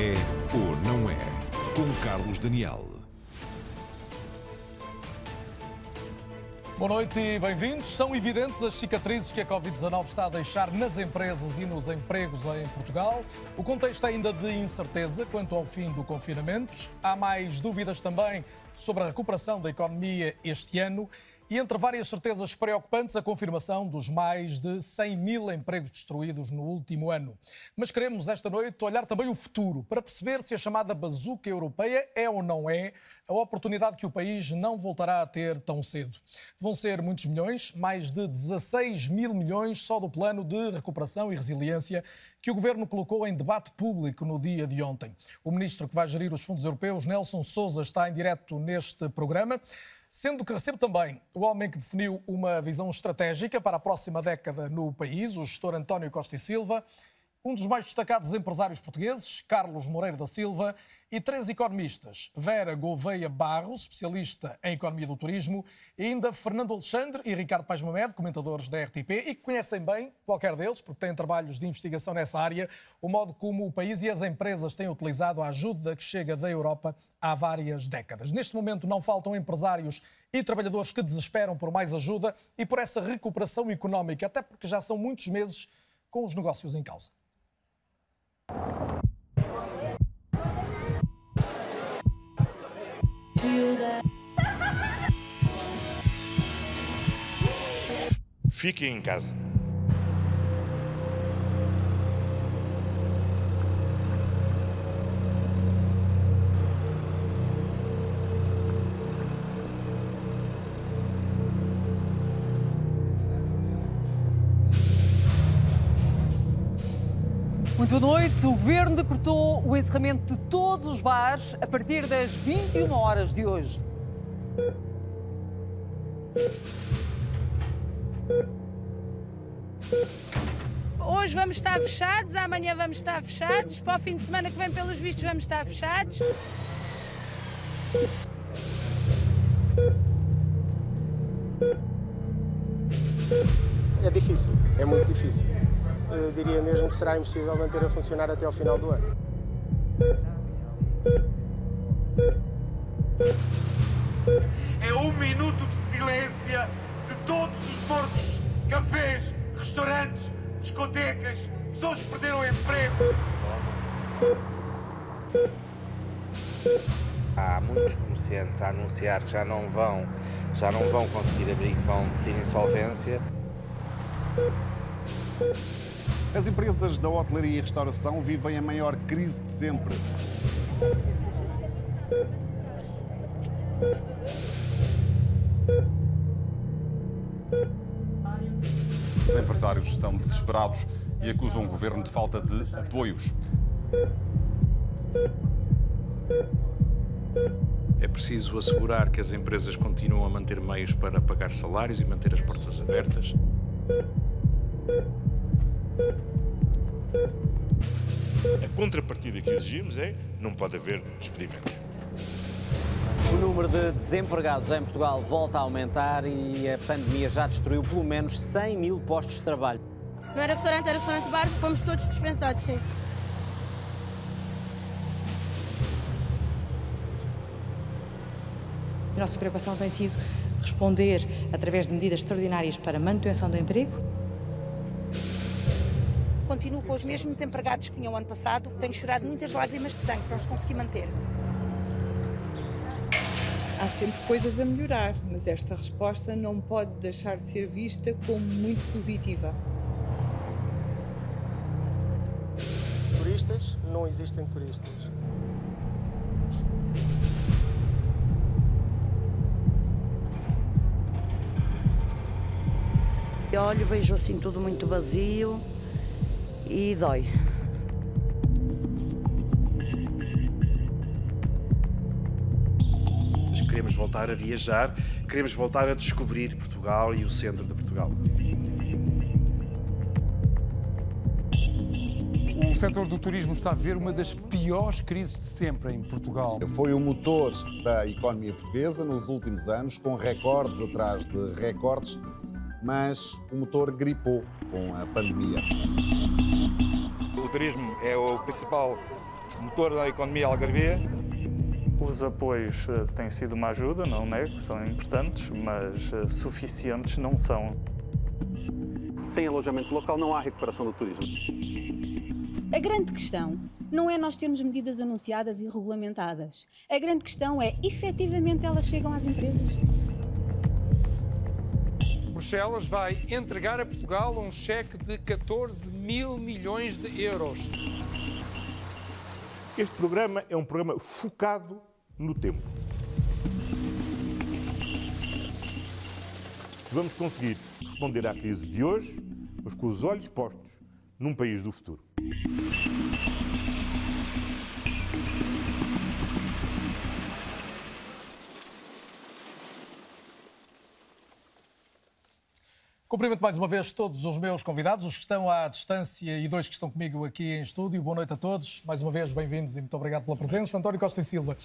É ou não é? Com Carlos Daniel. Boa noite e bem-vindos. São evidentes as cicatrizes que a Covid-19 está a deixar nas empresas e nos empregos em Portugal. O contexto ainda de incerteza quanto ao fim do confinamento. Há mais dúvidas também sobre a recuperação da economia este ano e entre várias certezas preocupantes, a confirmação dos mais de 100 mil empregos destruídos no último ano. Mas queremos esta noite olhar também o futuro para perceber se a chamada bazuca europeia é ou não é a oportunidade que o país não voltará a ter tão cedo. Vão ser muitos milhões, mais de 16 mil milhões só do plano de recuperação e resiliência que o governo colocou em debate público no dia de ontem. O ministro que vai gerir os fundos europeus, Nelson Souza, está em direto neste programa. Sendo que recebo também o homem que definiu uma visão estratégica para a próxima década no país, o gestor António Costa e Silva, um dos mais destacados empresários portugueses, Carlos Moreira da Silva, e três economistas, Vera Gouveia Barros, especialista em economia do turismo, e ainda Fernando Alexandre e Ricardo Pais Mamed, comentadores da RTP, e que conhecem bem, qualquer deles, porque têm trabalhos de investigação nessa área, o modo como o país e as empresas têm utilizado a ajuda que chega da Europa há várias décadas. Neste momento não faltam empresários e trabalhadores que desesperam por mais ajuda e por essa recuperação económica, até porque já são muitos meses com os negócios em causa. Fiquem em casa. Muito boa noite. O Governo decretou o encerramento de todos os bares a partir das 21 horas de hoje. Hoje vamos estar fechados, amanhã vamos estar fechados, para o fim de semana que vem, pelos vistos, vamos estar fechados. É difícil, é muito difícil. Eu diria mesmo que será impossível manter a funcionar até ao final do ano. É um minuto de silêncio de todos os mortos. Cafés, restaurantes, discotecas, pessoas que perderam o emprego. Há muitos comerciantes a anunciar que já não vão, já não vão conseguir abrir, que vão pedir insolvência. As empresas da hotelaria e restauração vivem a maior crise de sempre. Os empresários estão desesperados e acusam o governo de falta de apoios. É preciso assegurar que as empresas continuam a manter meios para pagar salários e manter as portas abertas. Contrapartida que exigimos é não pode haver despedimentos. O número de desempregados em Portugal volta a aumentar e a pandemia já destruiu pelo menos 100 mil postos de trabalho. Não era restaurante, era restaurante bar, fomos todos dispensados, sim. A nossa preocupação tem sido responder através de medidas extraordinárias para a manutenção do emprego. Continuo com os mesmos empregados que tinham ano passado. Tenho chorado muitas lágrimas de sangue para os conseguir manter. Há sempre coisas a melhorar, mas esta resposta não pode deixar de ser vista como muito positiva. Turistas? Não existem turistas. Eu olho, vejo assim tudo muito vazio e dói. Queremos voltar a viajar, queremos voltar a descobrir Portugal e o centro de Portugal. O setor do turismo está a ver uma das piores crises de sempre em Portugal. Foi o motor da economia portuguesa nos últimos anos, com recordes atrás de recordes, mas o motor gripou com a pandemia. O turismo é o principal motor da economia algarvia. Os apoios eh, têm sido uma ajuda, não nego, são importantes, mas eh, suficientes não são. Sem alojamento local não há recuperação do turismo. A grande questão não é nós termos medidas anunciadas e regulamentadas. A grande questão é, efetivamente, elas chegam às empresas? Bruxelas vai entregar a Portugal um cheque de 14 mil milhões de euros. Este programa é um programa focado no tempo. Vamos conseguir responder à crise de hoje, mas com os olhos postos num país do futuro. Cumprimento mais uma vez todos os meus convidados, os que estão à distância e dois que estão comigo aqui em estúdio. Boa noite a todos. Mais uma vez, bem-vindos e muito obrigado pela presença. António Costa e Silva,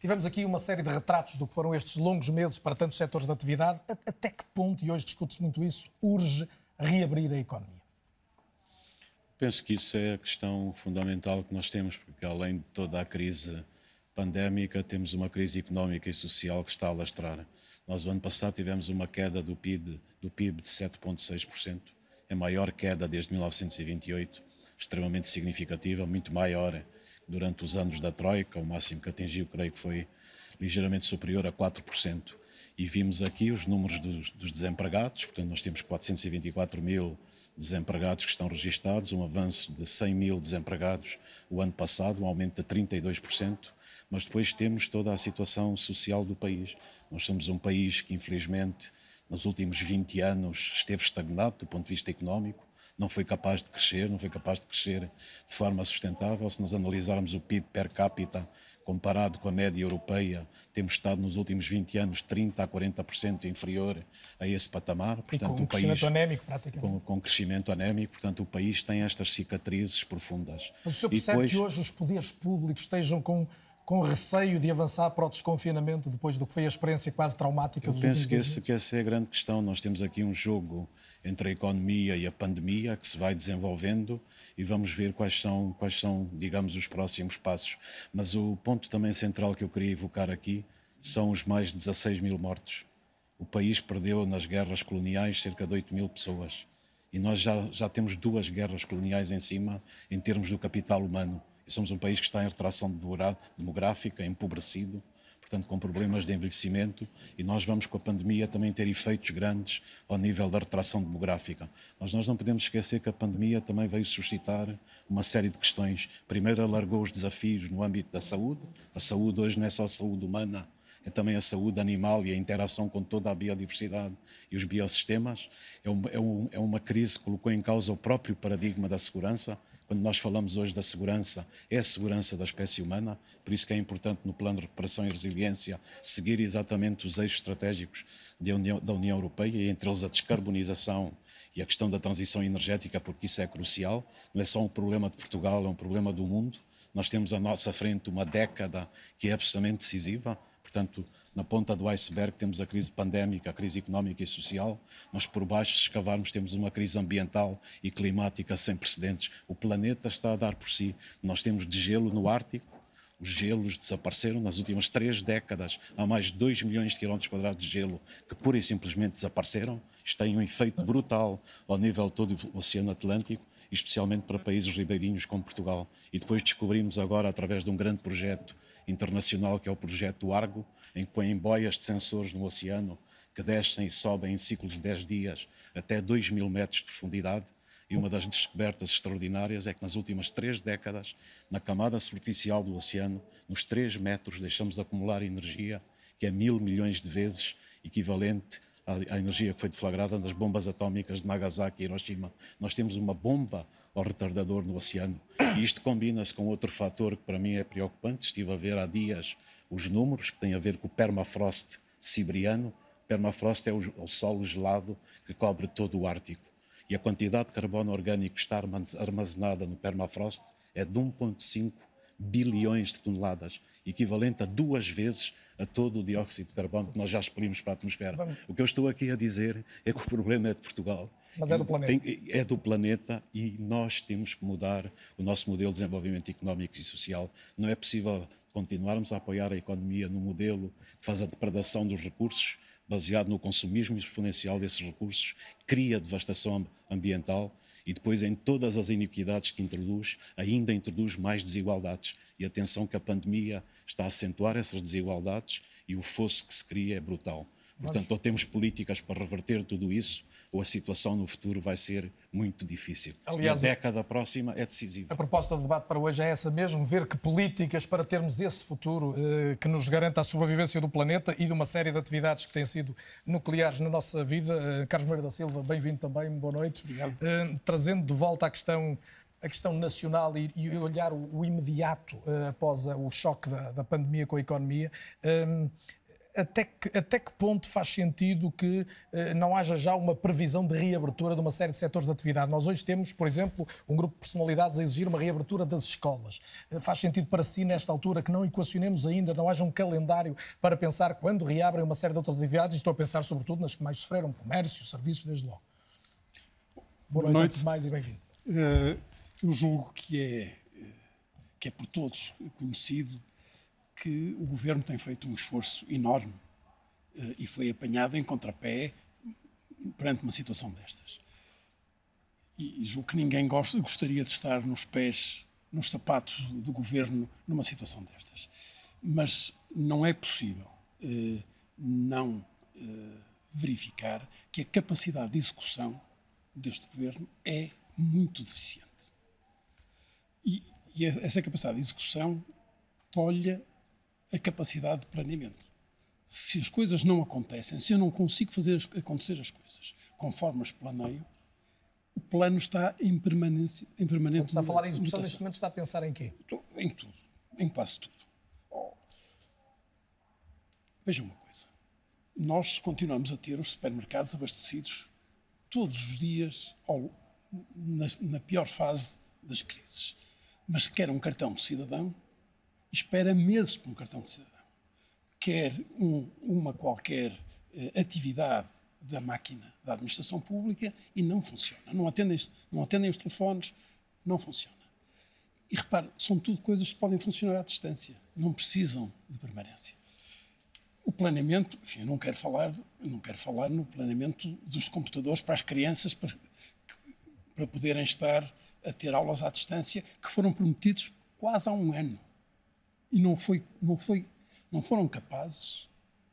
tivemos aqui uma série de retratos do que foram estes longos meses para tantos setores da atividade. Até que ponto, e hoje discute-se muito isso, urge reabrir a economia? Penso que isso é a questão fundamental que nós temos, porque além de toda a crise pandémica, temos uma crise económica e social que está a lastrar. Nós, o ano passado, tivemos uma queda do PIB, do PIB de 7,6%, a maior queda desde 1928, extremamente significativa, muito maior durante os anos da Troika, o máximo que atingiu, creio que foi ligeiramente superior a 4%. E vimos aqui os números dos, dos desempregados, portanto, nós temos 424 mil desempregados que estão registados, um avanço de 100 mil desempregados o ano passado, um aumento de 32%, mas depois temos toda a situação social do país. Nós somos um país que, infelizmente, nos últimos 20 anos esteve estagnado do ponto de vista económico, não foi capaz de crescer, não foi capaz de crescer de forma sustentável. Se nós analisarmos o PIB per capita comparado com a média europeia, temos estado nos últimos 20 anos 30% a 40% inferior a esse patamar. Portanto, e com um crescimento país, anémico, praticamente. Com, com crescimento anémico, portanto, o país tem estas cicatrizes profundas. Mas o senhor percebe depois... que hoje os poderes públicos estejam com com receio de avançar para o desconfinamento depois do que foi a experiência quase traumática Eu dos penso que, esse, que essa é a grande questão. Nós temos aqui um jogo entre a economia e a pandemia que se vai desenvolvendo e vamos ver quais são, quais são, digamos, os próximos passos. Mas o ponto também central que eu queria evocar aqui são os mais de 16 mil mortos. O país perdeu nas guerras coloniais cerca de 8 mil pessoas. E nós já, já temos duas guerras coloniais em cima em termos do capital humano e somos um país que está em retração demográfica, empobrecido, portanto com problemas de envelhecimento e nós vamos com a pandemia também ter efeitos grandes ao nível da retração demográfica. Mas nós não podemos esquecer que a pandemia também veio suscitar uma série de questões. Primeiro alargou os desafios no âmbito da saúde. A saúde hoje não é só a saúde humana, é também a saúde animal e a interação com toda a biodiversidade e os biossistemas. É, um, é, um, é uma crise que colocou em causa o próprio paradigma da segurança. Quando nós falamos hoje da segurança, é a segurança da espécie humana, por isso que é importante no plano de recuperação e resiliência seguir exatamente os eixos estratégicos União, da União Europeia, e entre eles a descarbonização e a questão da transição energética, porque isso é crucial. Não é só um problema de Portugal, é um problema do mundo. Nós temos à nossa frente uma década que é absolutamente decisiva Portanto, na ponta do iceberg temos a crise pandémica, a crise económica e social, mas por baixo, se escavarmos, temos uma crise ambiental e climática sem precedentes. O planeta está a dar por si. Nós temos de gelo no Ártico, os gelos desapareceram nas últimas três décadas. Há mais de 2 milhões de quilómetros quadrados de gelo que pura e simplesmente desapareceram. Isto tem um efeito brutal ao nível todo do Oceano Atlântico, especialmente para países ribeirinhos como Portugal. E depois descobrimos agora, através de um grande projeto internacional, que é o projeto Argo, em que põem boias de sensores no oceano que descem e sobem em ciclos de 10 dias até 2 mil metros de profundidade. E uma das descobertas extraordinárias é que nas últimas três décadas, na camada superficial do oceano, nos 3 metros, deixamos de acumular energia que é mil milhões de vezes equivalente à, energia que foi deflagrada nas bombas atómicas de Nagasaki e Hiroshima. Nós temos uma bomba ao retardador no oceano. E isto combina-se com outro fator que para mim é preocupante. Estive a ver há dias os números que têm a ver com o permafrost siberiano. Permafrost é o, o solo gelado que cobre todo o Ártico. E a quantidade de carbono orgânico que está armazenada no permafrost é de 1,5 bilhões de toneladas, equivalente a duas vezes a todo o dióxido de carbono que nós já expelimos para a atmosfera. Vamos. O que eu estou aqui a dizer é que o problema é de Portugal. Mas é do planeta. Tem, é do planeta e nós temos que mudar o nosso modelo de desenvolvimento económico e social. Não é possível continuarmos a apoiar a economia no modelo que faz a depredação dos recursos, baseado no consumismo exponencial desses recursos, cria devastação ambiental e depois em todas as iniquidades que introduz, ainda introduz mais desigualdades. E atenção que a pandemia está a acentuar essas desigualdades e o fosso que se cria é brutal. Portanto, ou temos políticas para reverter tudo isso, ou a situação no futuro vai ser muito difícil. Aliás, e a década próxima é decisiva. A proposta de debate para hoje é essa mesmo, ver que políticas para termos esse futuro eh, que nos garanta a sobrevivência do planeta e de uma série de atividades que têm sido nucleares na nossa vida. Eh, Carlos Moreira da Silva, bem-vindo também, boa noite. Obrigado. Eh, trazendo de volta a questão a questão nacional e, e olhar o, o imediato uh, após a, o choque da, da, pandemia com a economia, um, até que, até que ponto faz sentido que eh, não haja já uma previsão de reabertura de uma série de setores de atividade? Nós hoje temos, por exemplo, um grupo de personalidades a exigir uma reabertura das escolas. Eh, faz sentido para si, nesta altura, que não equacionemos ainda, não haja um calendário para pensar quando reabrem uma série de outras atividades? Estou a pensar, sobretudo, nas que mais sofreram, comércio, serviços, desde logo. Boa, noite, noite. mais e bem-vindo. Uh, eu julgo que é, que é por todos conhecido que o governo tem feito um esforço enorme uh, e foi apanhado em contrapé perante uma situação destas. E, julgo que ninguém gosta, gostaria de estar nos pés, nos sapatos do governo numa situação destas. Mas não é possível uh, não uh, verificar que a capacidade de execução deste governo é muito deficiente. E, e essa capacidade de execução tolha a capacidade de planeamento. Se as coisas não acontecem, se eu não consigo fazer acontecer as coisas conforme as planeio, o plano está em, permanência, em permanente Quando está a falar em execução, neste momento está a pensar em quê? Em tudo, em quase tudo. Oh. Veja uma coisa. Nós continuamos a ter os supermercados abastecidos todos os dias ao, na, na pior fase das crises. Mas quer um cartão de cidadão espera meses por um cartão de cidadão. Quer um, uma qualquer uh, atividade da máquina da administração pública e não funciona. Não atendem, não atendem os telefones, não funciona. E repare, são tudo coisas que podem funcionar à distância, não precisam de permanência. O planeamento, enfim, eu não quero falar, não quero falar no planeamento dos computadores para as crianças para, para poderem estar a ter aulas à distância que foram prometidos quase há um ano e não, foi, não, foi, não foram capazes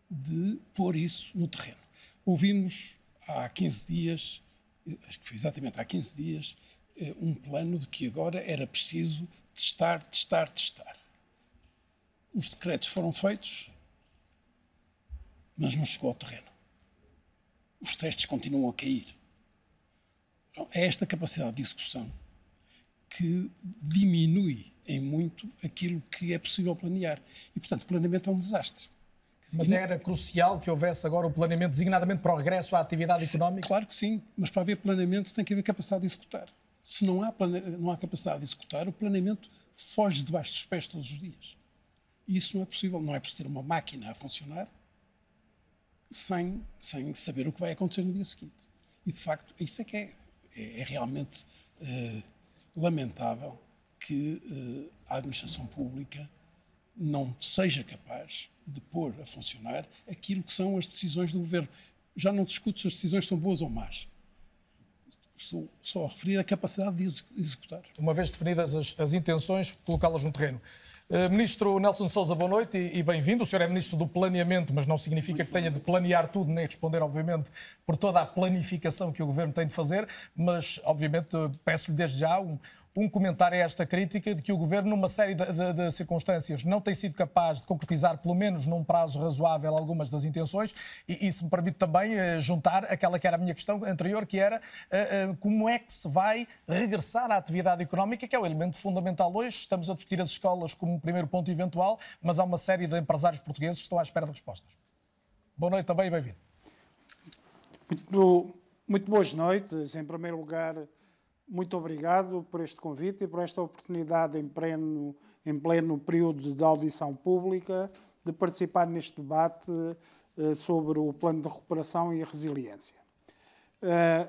de pôr isso no terreno. Ouvimos há 15 dias, acho que foi exatamente há 15 dias, eh, um plano de que agora era preciso testar, testar, testar. Os decretos foram feitos, mas não chegou ao terreno. Os testes continuam a cair. É esta capacidade de execução que diminui em muito aquilo que é possível planear. E, portanto, o planeamento é um desastre. Mas era crucial que houvesse agora o planeamento designadamente para o regresso à atividade sim, económica? Claro que sim, mas para haver planeamento tem que haver capacidade de executar. Se não há, plane... não há capacidade de executar, o planeamento foge debaixo dos pés todos os dias. E isso não é possível. Não é possível ter uma máquina a funcionar sem, sem saber o que vai acontecer no dia seguinte. E, de facto, isso é que é, é, é realmente uh, lamentável que uh, a administração pública não seja capaz de pôr a funcionar aquilo que são as decisões do governo. Já não discuto se as decisões são boas ou más. Estou só a referir a capacidade de executar. Uma vez definidas as, as intenções, colocá-las no terreno. Uh, Ministro Nelson Souza, boa noite e, bem-vindo. O senhor é Ministro do Planeamento, mas não significa que tenha de planear tudo, nem responder, obviamente, por toda a planificação que o Governo tem de fazer, mas, obviamente, peço-lhe desde já um, um comentário a esta crítica de que o Governo, numa série de, de, de, circunstâncias, não tem sido capaz de concretizar, pelo menos num prazo razoável, algumas das intenções, e, e se me permite também uh, juntar aquela que era a minha questão anterior, que era uh, uh, como é que se vai regressar à atividade económica, que é o elemento fundamental hoje. Estamos a discutir as escolas como um primeiro ponto eventual, mas há uma série de empresários portugueses que estão à espera de respostas. Boa noite também e bem-vindo. Muito, muito boas noites. Em primeiro lugar, muito obrigado por este convite e por esta oportunidade em pleno, em pleno período de audição pública de participar neste debate uh, sobre o plano de recuperação e resiliência. Uh,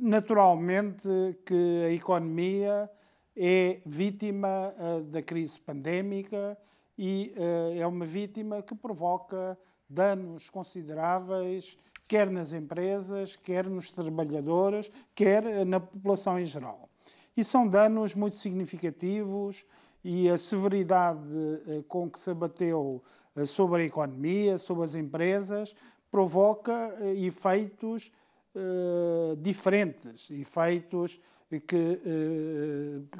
naturalmente que a economia é vítima uh, da crise pandémica e é uma vítima que provoca danos consideráveis quer nas empresas, quer nos trabalhadores, quer na população em geral. E são danos muito significativos e a severidade eh, com que se abateu eh, sobre a economia, sobre as empresas, provoca eh, efeitos diferentes, efeitos que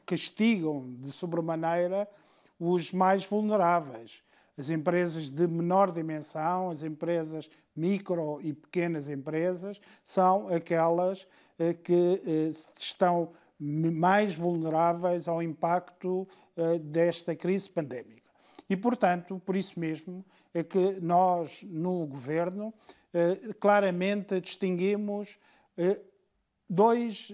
castigam de sobremaneira os mais vulneráveis. As empresas de menor dimensão, as empresas micro e pequenas empresas, são aquelas eh, que eh, estão mais vulneráveis ao impacto eh, desta crise pandémica. E, portanto, por isso mesmo é que nós, no Governo, claramente distinguimos dois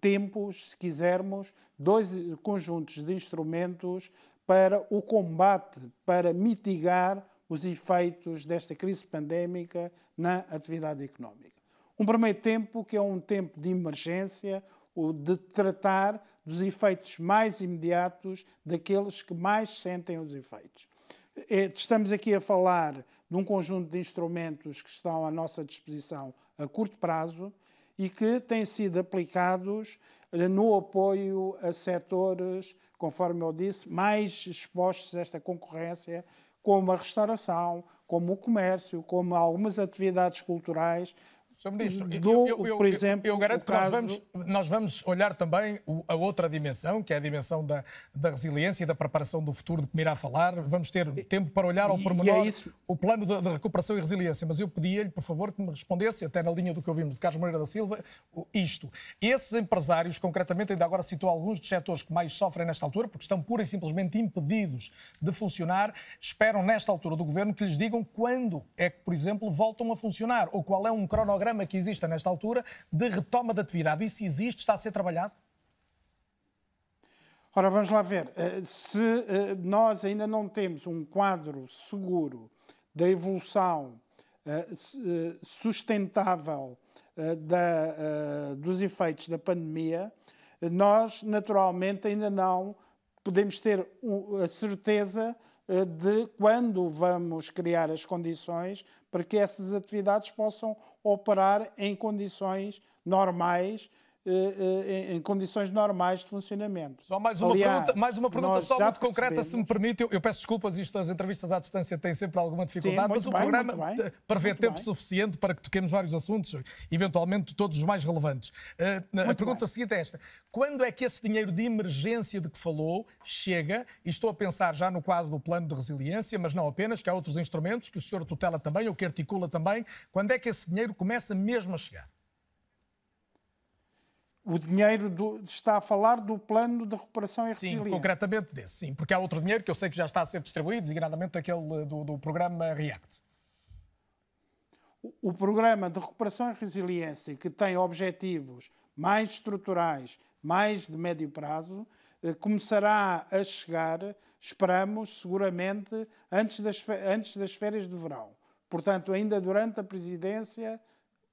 tempos, se quisermos, dois conjuntos de instrumentos para o combate, para mitigar os efeitos desta crise pandémica na atividade económica. Um primeiro tempo que é um tempo de emergência, o de tratar dos efeitos mais imediatos daqueles que mais sentem os efeitos. É, estamos aqui a falar de um conjunto de instrumentos que estão à nossa disposição a curto prazo e que têm sido aplicados eh, no apoio a setores, conforme eu disse, mais expostos a esta concorrência, como a restauração, como o comércio, como algumas atividades culturais Sr. Ministro, do, eu, eu, por exemplo, eu, eu garanto que caso... nós, vamos, nós vamos olhar também a outra dimensão, que é a dimensão da, da resiliência e da preparação do futuro de que me irá falar. Vamos ter tempo para olhar ao pormenor é o plano de, de, recuperação e resiliência. Mas eu pedia-lhe, por favor, que me respondesse, até na linha do que ouvimos de Carlos Moreira da Silva, isto. Esses empresários, concretamente, ainda agora citou alguns dos setores que mais sofrem nesta altura, porque estão pura e simplesmente impedidos de funcionar, esperam nesta altura do governo que lhes digam quando é que, por exemplo, voltam a funcionar ou qual é um cronograma cronograma que exista nesta altura de retoma de atividade. Isso existe? Está a ser trabalhado? Ora, vamos lá ver. Eh, se eh, nós ainda não temos um quadro seguro da evolução eh, sustentável dos efeitos da pandemia, nós naturalmente ainda não podemos ter a certeza de quando vamos criar as condições para que essas atividades possam operar em condições normais eh, eh, em condições normais de funcionamento. Só mais uma Aliás, pergunta, mais uma pergunta só muito concreta, se me permite. Eu, eu, peço desculpas, isto as entrevistas à distância têm sempre alguma dificuldade, Sim, mas o bem, programa prevê tempo bem. suficiente para que toquemos vários assuntos, eventualmente todos os mais relevantes. Uh, a pergunta bem. seguinte é esta: quando é que esse dinheiro de emergência de que falou chega? E estou a pensar já no quadro do plano de resiliência, mas não apenas, que há outros instrumentos que o senhor tutela também, ou que articula também. Quando é que esse dinheiro começa mesmo a chegar? O dinheiro do, está a falar do plano de recuperação e sim, resiliência. Sim, concretamente desse, sim. Porque há outro dinheiro que eu sei que já está a ser distribuído, designadamente aquele do, do programa REACT. O, o programa de recuperação e resiliência, que tem objetivos mais estruturais, mais de médio prazo, eh, começará a chegar, esperamos, seguramente, antes das, antes das férias de verão. Portanto, ainda durante a presidência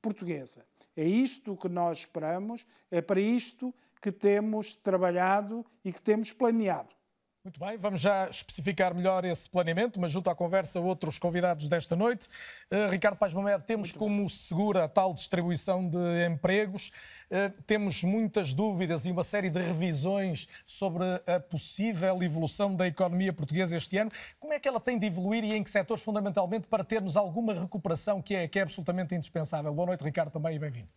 portuguesa. É isto que nós esperamos, é para isto que temos trabalhado e que temos planeado. Muito bem, vamos já especificar melhor esse planeamento, mas junto à conversa outros convidados desta noite. Uh, Ricardo Paz Mamed, temos Muito como bem. segura a tal distribuição de empregos, uh, temos muitas dúvidas e uma série de revisões sobre a possível evolução da economia portuguesa este ano. Como é que ela tem de evoluir e em que setores fundamentalmente para termos alguma recuperação que é, que é absolutamente indispensável? Boa noite, Ricardo, também e bem-vindo.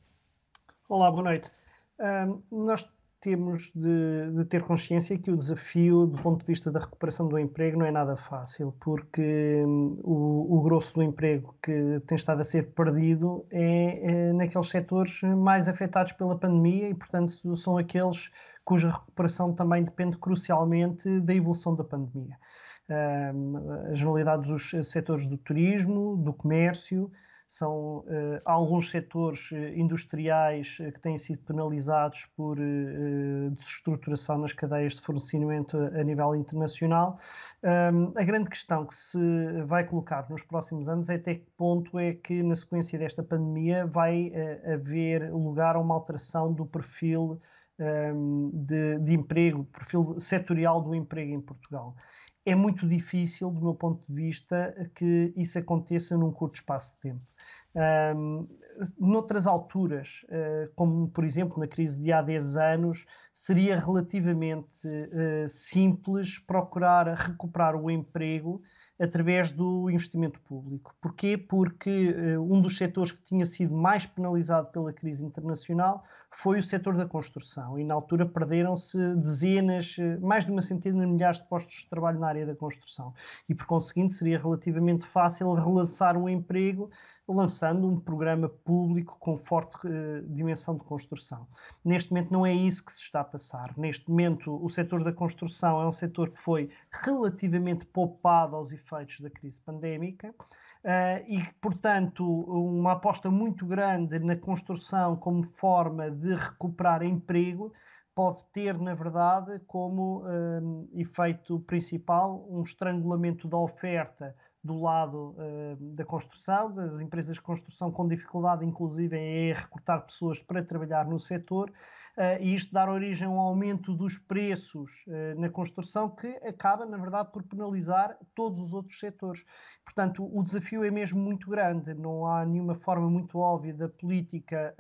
Olá, boa noite. Uh, nós temos de, de, ter consciência que o desafio, do ponto de vista da recuperação do emprego, não é nada fácil, porque hum, o, o, grosso do emprego que tem estado a ser perdido é, é, naqueles setores mais afetados pela pandemia e, portanto, são aqueles cuja recuperação também depende crucialmente da evolução da pandemia. Hum, a generalidade dos setores do turismo, do comércio, são uh, alguns setores uh, industriais uh, que têm sido penalizados por desestruturação nas cadeias de fornecimento a, nível internacional. Um, a grande questão que se vai colocar nos próximos anos é até que ponto é que, na sequência desta pandemia, vai haver lugar a uma alteração do perfil de, de emprego, perfil setorial do emprego em Portugal é muito difícil, do meu ponto de vista, que isso aconteça num curto espaço de tempo. Um, noutras alturas, uh, como por exemplo na crise de há 10 anos, seria relativamente uh, simples procurar recuperar o emprego através do investimento público. Porquê? Porque uh, um dos setores que tinha sido mais penalizado pela crise internacional foi o setor da construção e na altura perderam-se dezenas, mais de uma centena de milhares de postos de trabalho na área da construção e por conseguinte seria relativamente fácil relançar o emprego lançando um programa público com forte uh, dimensão de construção. Neste momento não é isso que se está a passar. Neste momento o setor da construção é um setor que foi relativamente poupado aos efeitos da crise pandémica. Uh, e, portanto, uma aposta muito grande na construção como forma de recuperar emprego pode ter, na verdade, como uh, efeito principal um estrangulamento da oferta do lado uh, da construção, das empresas de construção com dificuldade, inclusive, em recrutar pessoas para trabalhar no setor, uh, e isto dar origem a um aumento dos preços uh, na construção que acaba, na verdade, por penalizar todos os outros setores. Portanto, o desafio é mesmo muito grande, não há nenhuma forma muito óbvia da política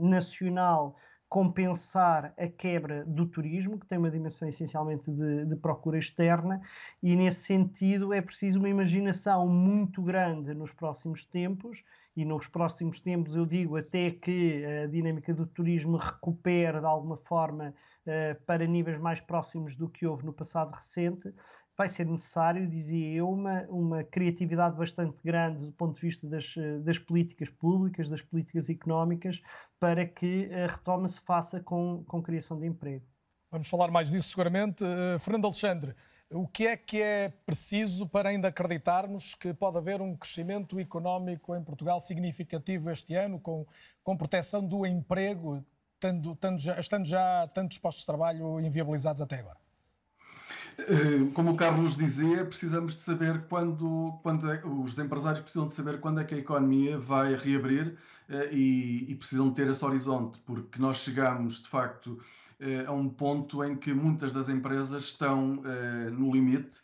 nacional compensar a quebra do turismo, que tem uma dimensão essencialmente de, de, procura externa, e nesse sentido é preciso uma imaginação muito grande nos próximos tempos, e nos próximos tempos eu digo até que a dinâmica do turismo recupere de alguma forma uh, para níveis mais próximos do que houve no passado recente, vai ser necessário, dizia eu, uma, uma criatividade bastante grande do ponto de vista das, das políticas públicas, das políticas económicas, para que a retoma se faça com, com criação de emprego. Vamos falar mais disso seguramente. Uh, Fernando Alexandre, o que é que é preciso para ainda acreditarmos que pode haver um crescimento económico em Portugal significativo este ano, com, com proteção do emprego, tendo, tendo já, estando já tantos postos de trabalho inviabilizados até agora? Eh, como o Carlos dizia, precisamos de saber quando, quando é, os empresários precisam de saber quando é que a economia vai reabrir eh, e, e precisam de ter esse horizonte, porque nós chegamos de facto eh, a um ponto em que muitas das empresas estão no limite,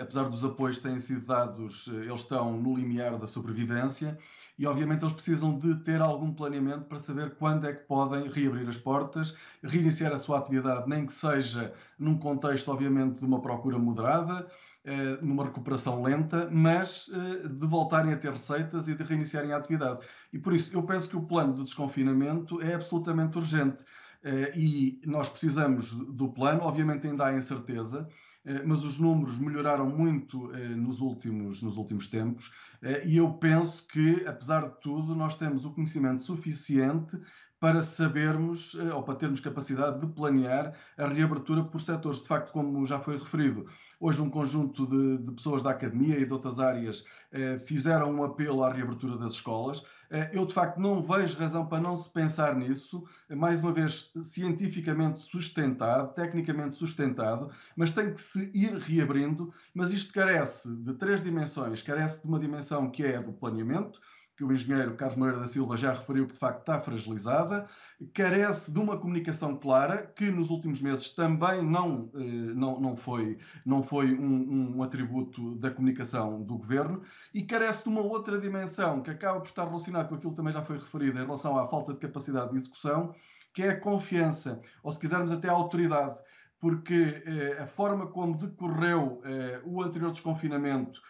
apesar dos apoios que têm sido dados, eles estão no limiar da sobrevivência e obviamente eles precisam de ter algum planeamento para saber quando é que podem reabrir as portas, reiniciar a sua atividade, nem que seja num contexto, obviamente, de uma procura moderada, eh, numa recuperação lenta, mas eh, de voltarem a ter receitas e de reiniciarem a atividade. E por isso eu penso que o plano de desconfinamento é absolutamente urgente. Eh, e nós precisamos do plano, obviamente ainda há incerteza, mas os números melhoraram muito eh, nos últimos, nos últimos tempos eh, e eu penso que, apesar de tudo, nós temos o conhecimento suficiente para sabermos ou para termos capacidade de planear a reabertura por setores. De facto, como já foi referido, hoje um conjunto de, de pessoas da academia e de outras áreas eh, fizeram um apelo à reabertura das escolas. Eh, eu, de facto, não vejo razão para não se pensar nisso, mais uma vez, cientificamente sustentado, tecnicamente sustentado, mas tem que se ir reabrindo. Mas isto carece de três dimensões: carece de uma dimensão que é a do planeamento que o engenheiro Carlos Moreira da Silva já referiu que de facto está fragilizada, carece de uma comunicação clara, que nos últimos meses também não, eh, não, não foi, não foi um, um atributo da comunicação do governo, e carece de uma outra dimensão que acaba por estar relacionada com aquilo que também já foi referido em relação à falta de capacidade de execução, que é a confiança, ou se quisermos até a autoridade porque eh, a forma como decorreu eh, o anterior desconfinamento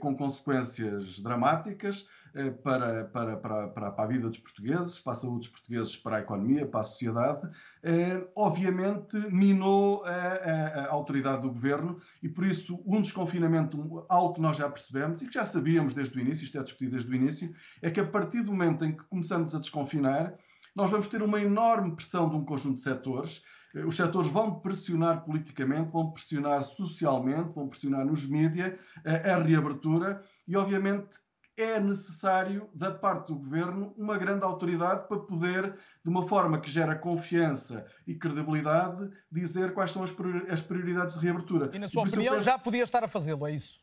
com consequências dramáticas eh, para, para, para, para, a vida dos portugueses, para a saúde dos portugueses, para a economia, para a sociedade, eh, obviamente minou a, a, a, autoridade do governo e por isso um desconfinamento, algo que nós já percebemos e que já sabíamos desde o início, isto é discutido desde o início, é que a partir do momento em que começamos a desconfinar, nós vamos ter uma enorme pressão de um conjunto de setores eh, os setores vão pressionar politicamente, vão pressionar socialmente, vão pressionar nos mídias a, a reabertura e, obviamente, é necessário, da parte do governo, uma grande autoridade para poder, de uma forma que gera confiança e credibilidade, dizer quais são as prioridades de reabertura. E, na sua opinião, penso... já podia estar a fazê-lo, é isso?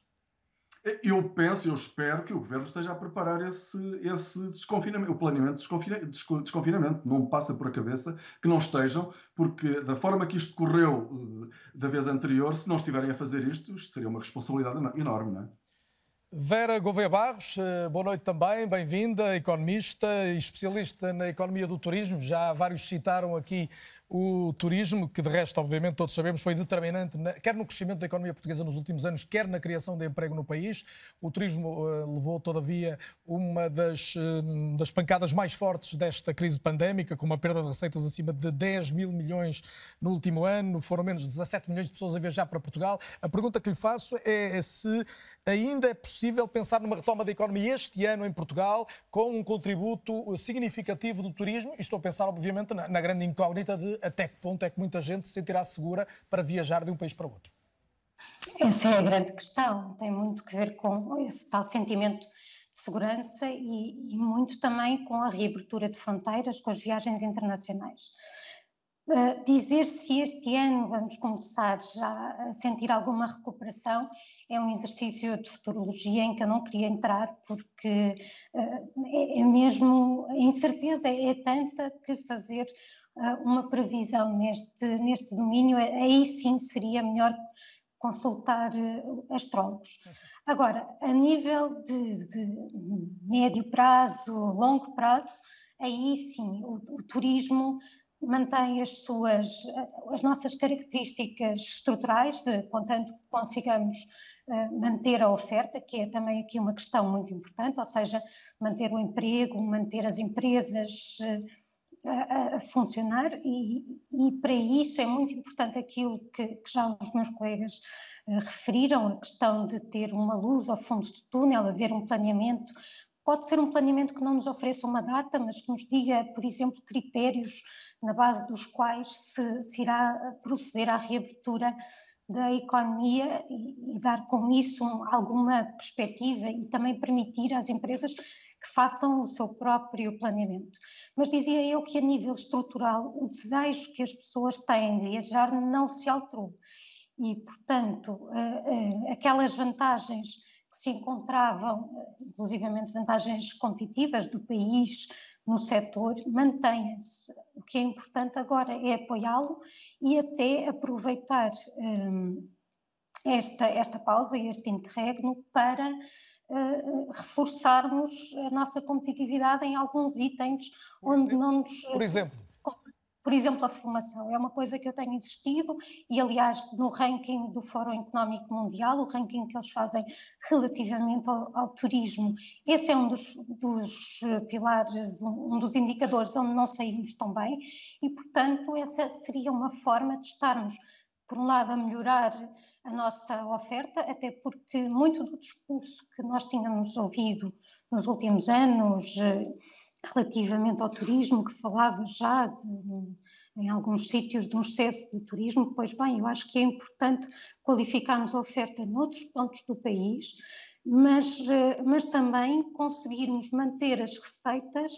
Eu penso, eu espero que o governo esteja a preparar esse, esse desconfinamento, o planeamento de desconfinamento. Não me passa por a cabeça que não estejam, porque da forma que isto correu eh, da vez anterior, se não estiverem a fazer isto, isto seria uma responsabilidade enorme, não é? Vera Gouveia Barros, eh, boa noite também, bem-vinda, economista e especialista na economia do turismo. Já vários citaram aqui o turismo, que de resto, obviamente, todos sabemos, foi determinante, quer no crescimento da economia portuguesa nos últimos anos, quer na criação de emprego no país. O turismo uh, levou, todavia, uma das, uh, das pancadas mais fortes desta crise pandémica, com uma perda de receitas acima de 10 mil milhões no último ano. Foram menos de 17 milhões de pessoas a viajar para Portugal. A pergunta que lhe faço é se ainda é possível pensar numa retoma da economia este ano em Portugal, com um contributo significativo do turismo. E estou a pensar, obviamente, na, na grande incógnita de até que ponto é que muita gente se sentirá segura para viajar de um país para outro? Essa é a grande questão, tem muito que ver com esse tal sentimento de segurança e, e muito também com a reabertura de fronteiras, com as viagens internacionais. Uh, dizer se este ano vamos começar já a sentir alguma recuperação é um exercício de futurologia em que eu não queria entrar, porque uh, é, é, mesmo, a incerteza é tanta que fazer uma previsão neste, neste domínio, aí sim seria melhor consultar eh, astrólogos. Agora, a nível de, de médio prazo, longo prazo, aí sim o, o, turismo mantém as suas as nossas características estruturais, de, contanto que consigamos manter a oferta, que é também aqui uma questão muito importante, ou seja, manter o emprego, manter as empresas a, a funcionar e, e, para isso é muito importante aquilo que, que já os meus colegas uh, referiram, a questão de ter uma luz ao fundo do túnel, haver um planeamento. Pode ser um planeamento que não nos ofereça uma data, mas que nos diga, por exemplo, critérios na base dos quais se, se irá proceder à reabertura da economia e, e dar com isso alguma perspectiva e também permitir às empresas que façam o seu próprio planeamento. Mas dizia eu que a nível estrutural o desejo que as pessoas têm de viajar não se alterou e, portanto, aquelas vantagens que se encontravam, inclusivamente vantagens competitivas do país no setor, mantêm-se. O que é importante agora é apoiá-lo e até aproveitar hum, esta, esta pausa e este interregno para uh, reforçarmos a nossa competitividade em alguns itens onde não nos. Por exemplo? Por exemplo, a formação é uma coisa que eu tenho insistido e, aliás, no ranking do Fórum Económico Mundial, o ranking que eles fazem relativamente ao, ao turismo, esse é um dos, dos, pilares, um dos indicadores onde não saímos tão bem e, portanto, essa seria uma forma de estarmos, por um lado, a melhorar a nossa oferta, até porque muito do discurso que nós tínhamos ouvido nos últimos anos eh, relativamente ao turismo, que falava já de, em alguns sítios de um excesso de turismo, pois bem, eu acho que é importante qualificarmos a oferta noutros pontos do país, mas, eh, mas também conseguirmos manter as receitas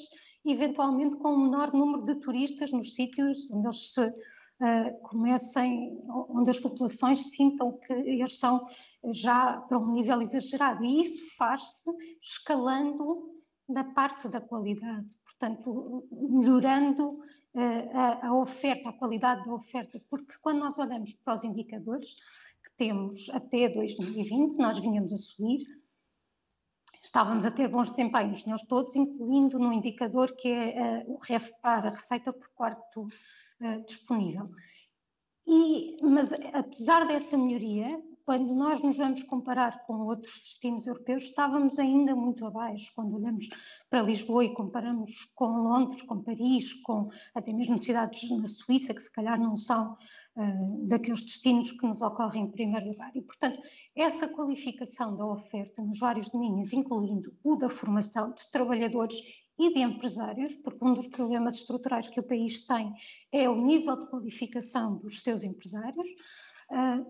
eventualmente com um menor número de turistas nos sítios onde eles se uh, comecem, onde as populações sintam que eles são já para um nível exagerado. E isso faz-se escalando na parte da qualidade, portanto, melhorando uh, a, a oferta, a qualidade da oferta, porque quando nós olhamos para os indicadores que temos até 2020, nós vinhamos a subir, estávamos a ter bons desempenhos, nós todos, incluindo no indicador que é uh, o REFPAR, a receita por quarto uh, disponível. E, mas apesar dessa melhoria, quando nós nos vamos comparar com outros destinos europeus, estávamos ainda muito abaixo. Quando olhamos para Lisboa e comparamos com Londres, com Paris, com até mesmo cidades na Suíça, que se calhar não são uh, daqueles destinos que nos ocorrem em primeiro lugar. E, portanto, essa qualificação da oferta nos vários domínios, incluindo o da formação de trabalhadores e de empresários, porque um dos problemas estruturais que o país tem é o nível de qualificação dos seus empresários, uh,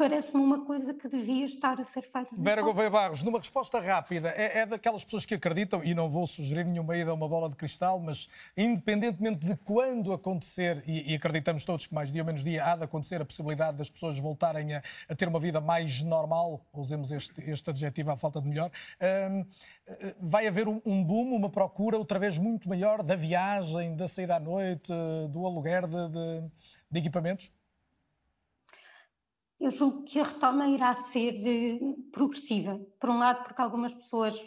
parece-me uma coisa que devia estar a ser feita. Vera Gouveia Barros, numa resposta rápida, é, é, daquelas pessoas que acreditam, e não vou sugerir nenhuma ida a uma bola de cristal, mas independentemente de quando acontecer, e, e, acreditamos todos que mais dia ou menos dia há de acontecer a possibilidade das pessoas voltarem a, a ter uma vida mais normal, usemos este, este adjetivo à falta de melhor, vai haver um, um, boom, uma procura outra vez muito maior da viagem, da saída à noite, do aluguer de, de, de equipamentos? Eu julgo que a retoma irá ser eh, progressiva. Por um lado, porque algumas pessoas,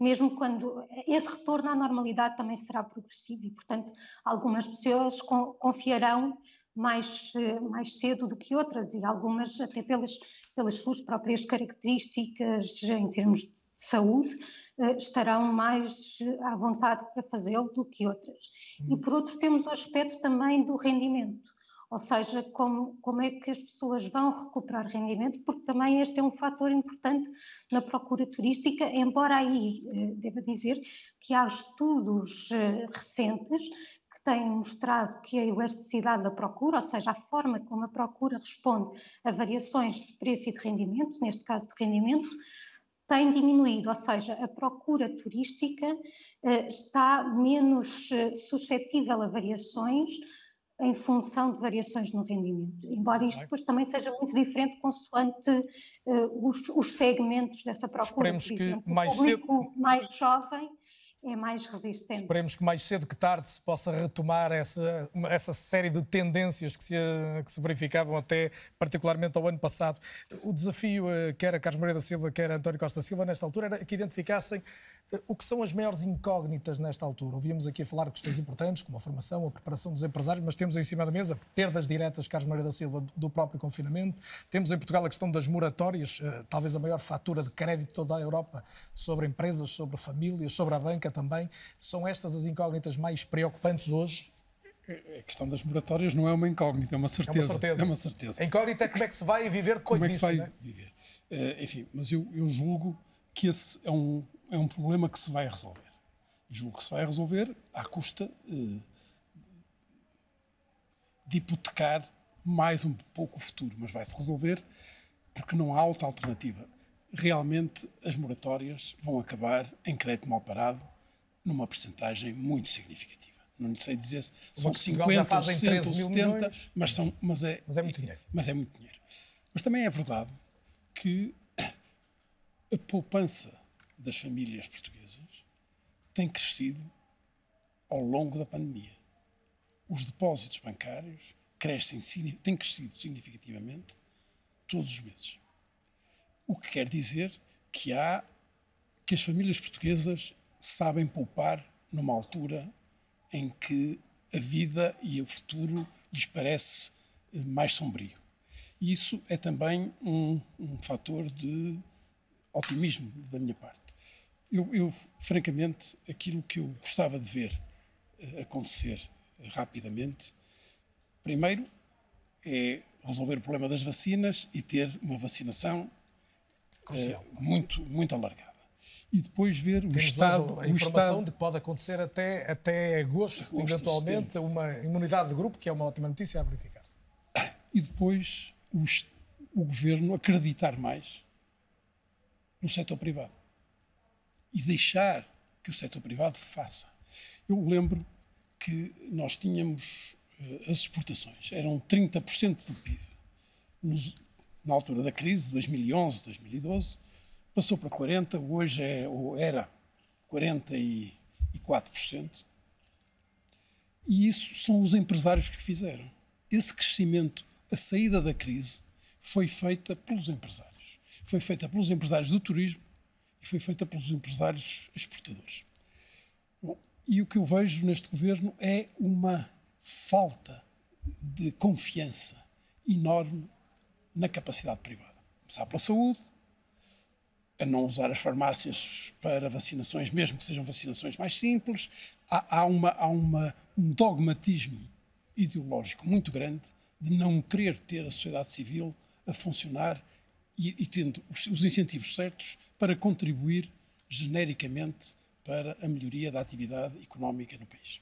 mesmo quando. Esse retorno à normalidade também será progressivo e, portanto, algumas pessoas confiarão mais, eh, mais cedo do que outras e algumas, até pelas, pelas suas próprias características em termos de saúde, eh, estarão mais à vontade para fazê-lo do que outras. E, por outro, temos o aspecto também do rendimento ou seja, como, como é que as pessoas vão recuperar rendimento, porque também este é um fator importante na procura turística, embora aí eh, deva dizer que há estudos eh, recentes que têm mostrado que a elasticidade da procura, ou seja, a forma como a procura responde a variações de preço e de rendimento, neste caso de rendimento, tem diminuído, ou seja, a procura turística eh, está menos suscetível a variações em função de variações no rendimento, embora isto depois também seja muito diferente consoante uh, os, os, segmentos dessa procura. Esperemos Por exemplo, que mais o público cedo... mais jovem é mais resistente. Esperemos que mais cedo que tarde se possa retomar essa, essa série de tendências que se, que se verificavam até particularmente ao ano passado. O desafio, eh, quer a Carlos Maria da Silva, quer a António Costa Silva, nesta altura, era que identificassem o que são as maiores incógnitas nesta altura? Ouvíamos aqui a falar de questões importantes, como a formação, a preparação dos empresários, mas temos em cima da mesa perdas diretas, Carlos Maria da Silva, do próprio confinamento. Temos em Portugal a questão das moratórias, eh, talvez a maior fatura de crédito de toda a Europa, sobre empresas, sobre famílias, sobre a banca também. São estas as incógnitas mais preocupantes hoje? A questão das moratórias não é uma incógnita, é uma certeza. É uma certeza. É uma certeza. A incógnita é como é que se vai viver depois como é que se vai né? viver? Uh, enfim, mas eu, eu julgo que esse é um, é um problema que se vai resolver. Julgo que se vai resolver à custa eh, de hipotecar mais um pouco o futuro, mas vai-se resolver porque não há outra alternativa. Realmente as moratórias vão acabar em crédito mal parado numa percentagem muito significativa. Não sei dizer se são 50 já fazem 60 ou 70, mas, são, mas, é, mas é muito dinheiro. Mas é muito dinheiro. Mas também é verdade que a poupança das famílias portuguesas tem crescido ao longo da pandemia. Os depósitos bancários crescem, têm crescido significativamente todos os meses. O que quer dizer que há que as famílias portuguesas sabem poupar numa altura em que a vida e o futuro lhes parece eh, mais sombrio. E isso é também um, um fator de otimismo da minha parte. Eu, eu, francamente, aquilo que eu gostava de ver uh, acontecer rapidamente, primeiro é resolver o problema das vacinas e ter uma vacinação uh, muito, muito alargada. E depois ver Temos o Estado. a informação estado... de que pode acontecer até, até agosto, agosto eventualmente, uma imunidade de grupo, que é uma ótima notícia a verificar-se. E depois o, o governo acreditar mais no setor privado e deixar que o setor privado faça. Eu lembro que nós tínhamos uh, as exportações, eram 30% do PIB. Nos, na altura da crise, 2011, 2012, passou para 40%, hoje é, ou era 44%. E isso são os empresários que fizeram. Esse crescimento, a saída da crise, foi feita pelos empresários. Foi feita pelos empresários do turismo e foi feita pelos empresários exportadores. Bom, e o que eu vejo neste governo é uma falta de confiança enorme na capacidade privada. Começar pela saúde, a não usar as farmácias para vacinações, mesmo que sejam vacinações mais simples. Há, há, uma, há uma, um dogmatismo ideológico muito grande de não querer ter a sociedade civil a funcionar e, e tendo os, os incentivos certos para contribuir genericamente para a melhoria da atividade económica no país.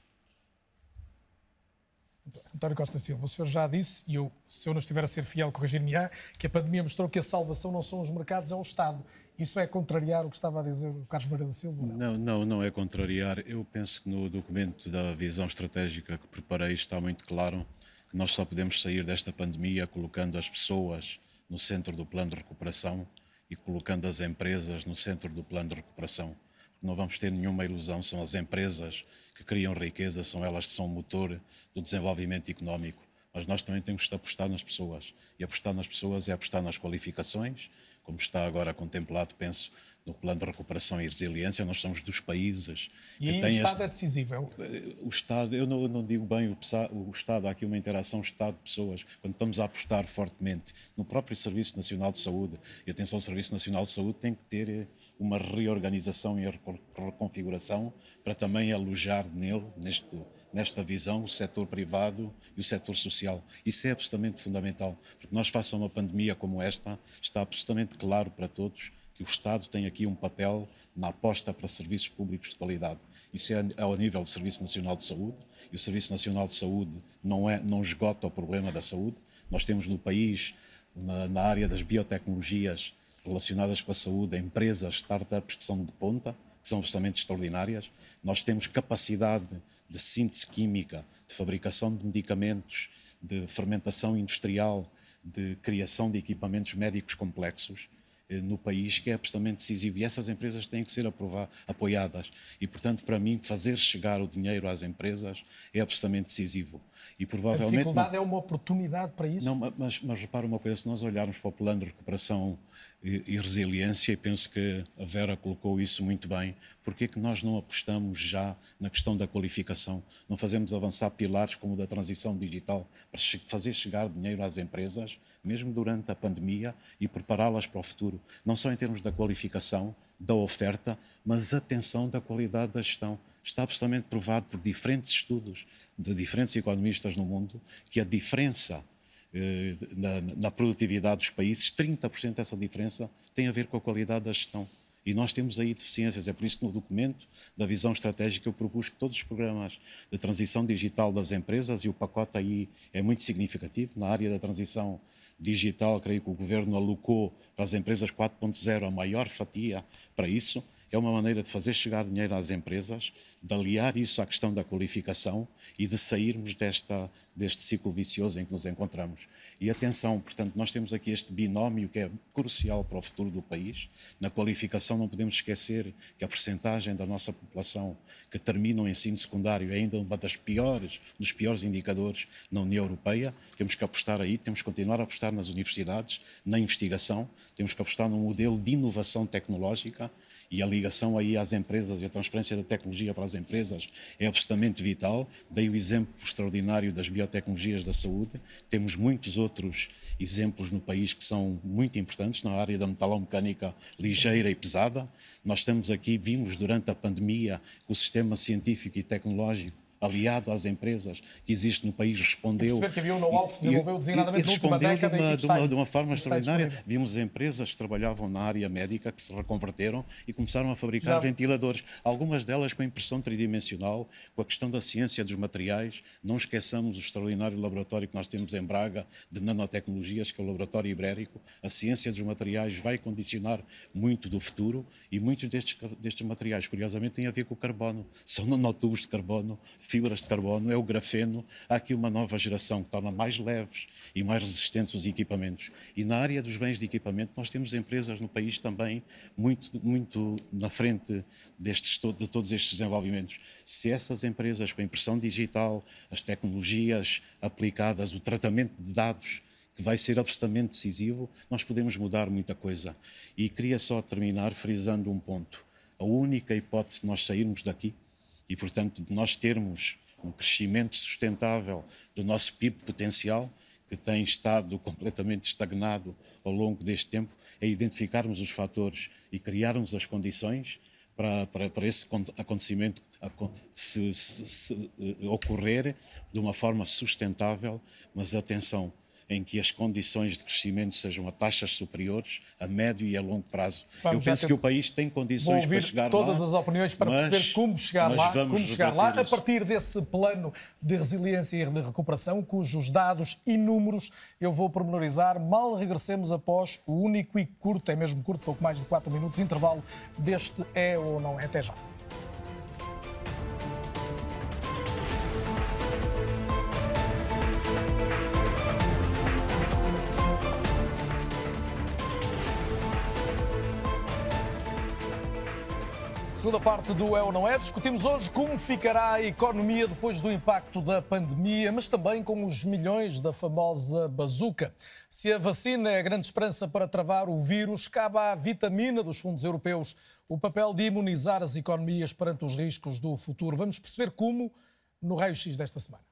António Costa Silva, o senhor já disse, e eu, se eu não estiver a ser fiel, corrigir-me-á, que a pandemia mostrou que a salvação não são os mercados, é o Estado. Isso é contrariar o que estava a dizer o Carlos Moreira da Silva? Não? não, não, não é contrariar. Eu penso que no documento da visão estratégica que preparei está muito claro que nós só podemos sair desta pandemia colocando as pessoas no centro do plano de recuperação e colocando as empresas no centro do plano de recuperação. Não vamos ter nenhuma ilusão, são as empresas criam riqueza, são elas que são o motor do desenvolvimento económico. Mas nós também temos que apostar nas pessoas. E apostar nas pessoas é apostar nas qualificações, como está agora contemplado, penso, no plano de recuperação e resiliência, nós somos dos países. E aí o Estado é decisivo? É o Estado, eu não, não digo bem o, o, Estado, há aqui uma interação Estado-pessoas. Quando estamos a apostar fortemente no próprio Serviço Nacional de Saúde, e atenção, o Serviço Nacional de Saúde tem que ter eh, uma reorganização e reconfiguração para também alojar nele, neste, nesta visão, o setor privado e o setor social. Isso é absolutamente fundamental, porque nós, face a uma pandemia como esta, está absolutamente claro para todos que o Estado tem aqui um papel na aposta para serviços públicos de qualidade. Isso é ao nível do Serviço Nacional de Saúde, e o Serviço Nacional de Saúde não, é, não esgota o problema da saúde. Nós temos no país, na, na área das biotecnologias relacionadas com a saúde, empresas, startups que são de ponta, que são absolutamente extraordinárias. Nós temos capacidade de síntese química, de fabricação de medicamentos, de fermentação industrial, de criação de equipamentos médicos complexos eh, no país que é absolutamente decisivo. E essas empresas têm que ser aprovar, apoiadas. E portanto para mim fazer chegar o dinheiro às empresas é absolutamente decisivo. E provavelmente a dificuldade não, é uma oportunidade para isso? Não mas, mas repara uma coisa se nós olharmos para o plano de recuperação e, e resiliência, e penso que a Vera colocou isso muito bem. É que nós não apostamos já na questão da qualificação? Não fazemos avançar pilares como o da transição digital para fazer chegar dinheiro às empresas, mesmo durante a pandemia, e prepará-las para o futuro? Não só em termos da qualificação, da oferta, mas atenção da qualidade da gestão. Está absolutamente provado por diferentes estudos de diferentes economistas no mundo que a diferença na, na, produtividade dos países, 30% dessa diferença tem a ver com a qualidade da gestão. E nós temos aí deficiências. É por isso que no documento da visão estratégica eu propus que todos os programas de transição digital das empresas, e o pacote aí é muito significativo, na área da transição digital, creio que o governo alocou para as empresas 4.0 a maior fatia para isso é uma maneira de fazer chegar dinheiro às empresas, de aliar isso à questão da qualificação e de sairmos desta, deste ciclo vicioso em que nos encontramos. E atenção, portanto, nós temos aqui este binómio que é crucial para o futuro do país. Na qualificação não podemos esquecer que a percentagem da nossa população que termina o ensino secundário é ainda uma das piores, dos piores indicadores na União Europeia. Temos que apostar aí, temos que continuar a apostar nas universidades, na investigação, temos que apostar num modelo de inovação tecnológica e a ligação aí às empresas e a transferência da tecnologia para as empresas é absolutamente vital. Dei o exemplo extraordinário das biotecnologias da saúde. Temos muitos outros exemplos no país que são muito importantes na área da metalomecânica ligeira e pesada. Nós estamos aqui, vimos durante a pandemia que o sistema científico e tecnológico aliado às empresas que existe no país, respondeu. que havia um know-how que se desenvolveu designadamente e, e respondeu de uma, de, uma, de uma, forma extraordinária. Vimos empresas que trabalhavam na área médica que se reconverteram e começaram a fabricar Já. ventiladores. Algumas delas com impressão tridimensional, com a questão da ciência dos materiais. Não esqueçamos o extraordinário laboratório que nós temos em Braga de nanotecnologias, que é o Laboratório Ibérico. A ciência dos materiais vai condicionar muito do futuro e muitos destes, destes materiais, curiosamente, têm a ver com o carbono. São nanotubos de carbono fibras de carbono, é o grafeno. Há aqui uma nova geração que torna mais leves e mais resistentes os equipamentos. E na área dos bens de equipamento, nós temos empresas no país também muito, muito na frente destes, de todos estes desenvolvimentos. Se essas empresas, com a impressão digital, as tecnologias aplicadas, o tratamento de dados, que vai ser absolutamente decisivo, nós podemos mudar muita coisa. E queria só terminar frisando um ponto. A única hipótese de nós sairmos daqui e, portanto, de nós termos um crescimento sustentável do nosso PIB potencial, que tem estado completamente estagnado ao longo deste tempo, é identificarmos os fatores e criarmos as condições para, para, para esse acontecimento se, se, se, eh, ocorrer de uma forma sustentável, mas atenção, em que as condições de crescimento sejam a taxas superiores a médio e a longo prazo. Vamos Eu penso ter- que o país tem condições para chegar todas lá. as opiniões para mas- perceber como chegar lá, como chegar lá a partir desse plano de resiliência e de recuperação, cujos dados e números eu vou pormenorizar mal regressemos após o único e curto, é mesmo curto, pouco mais de 4 minutos, intervalo deste é ou não é. Até já. Segunda parte do É ou Não É, discutimos hoje como ficará a economia depois do impacto da pandemia, mas também com os milhões da famosa bazuca. Se a vacina é a grande esperança para travar o vírus, cabe à vitamina dos fundos europeus o papel de imunizar as economias perante os riscos do futuro. Vamos perceber como no raio-x desta semana.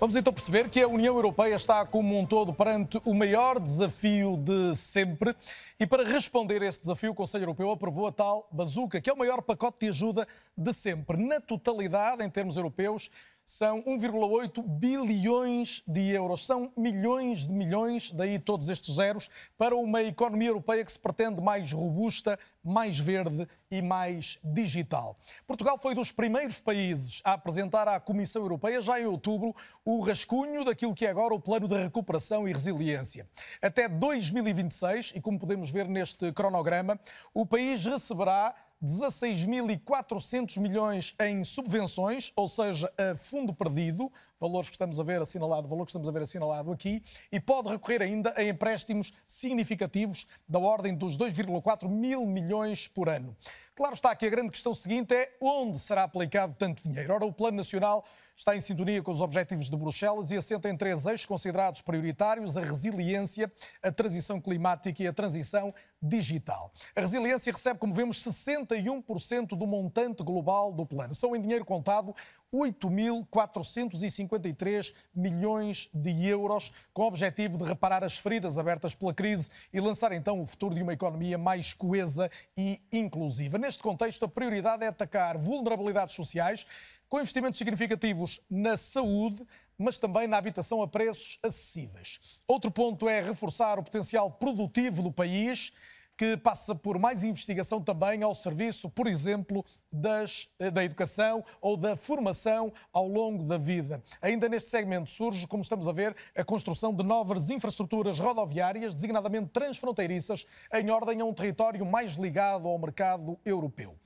Vamos então perceber que a União Europeia está como um todo perante o maior desafio de sempre e para responder a esse desafio o Conselho Europeu aprovou a tal bazuca, que é o maior pacote de ajuda de sempre. Na totalidade, em termos europeus, são 1,8 bilhões de euros. São milhões de milhões, daí todos estes zeros, para uma economia europeia que se pretende mais robusta, mais verde e mais digital. Portugal foi dos primeiros países a apresentar à Comissão Europeia, já em outubro, o rascunho daquilo que é agora o Plano de Recuperação e Resiliência. Até 2026, e como podemos ver neste cronograma, o país receberá 16.400 milhões em subvenções, ou seja, a fundo perdido, valores que estamos a ver assinalado, valor que estamos a ver assinalado aqui, e pode recorrer ainda a empréstimos significativos da ordem dos 2,4 mil milhões por ano. Claro está que a grande questão seguinte é onde será aplicado tanto dinheiro. Ora, o Plano Nacional está em sintonia com os objetivos de Bruxelas e assenta em três eixos considerados prioritários: a resiliência, a transição climática e a transição digital. A resiliência recebe, como vemos, 61% do montante global do plano. São em dinheiro contado 8.453 milhões de euros, com o objetivo de reparar as feridas abertas pela crise e lançar então o futuro de uma economia mais coesa e inclusiva. Neste contexto, a prioridade é atacar vulnerabilidades sociais, com investimentos significativos na saúde, mas também na habitação a preços acessíveis. Outro ponto é reforçar o potencial produtivo do país que passa por mais investigação também ao serviço, por exemplo, das, da educação ou da formação ao longo da vida. Ainda neste segmento surge, como estamos a ver, a construção de novas infraestruturas rodoviárias, designadamente transfronteiriças, em ordem a um território mais ligado ao mercado europeu.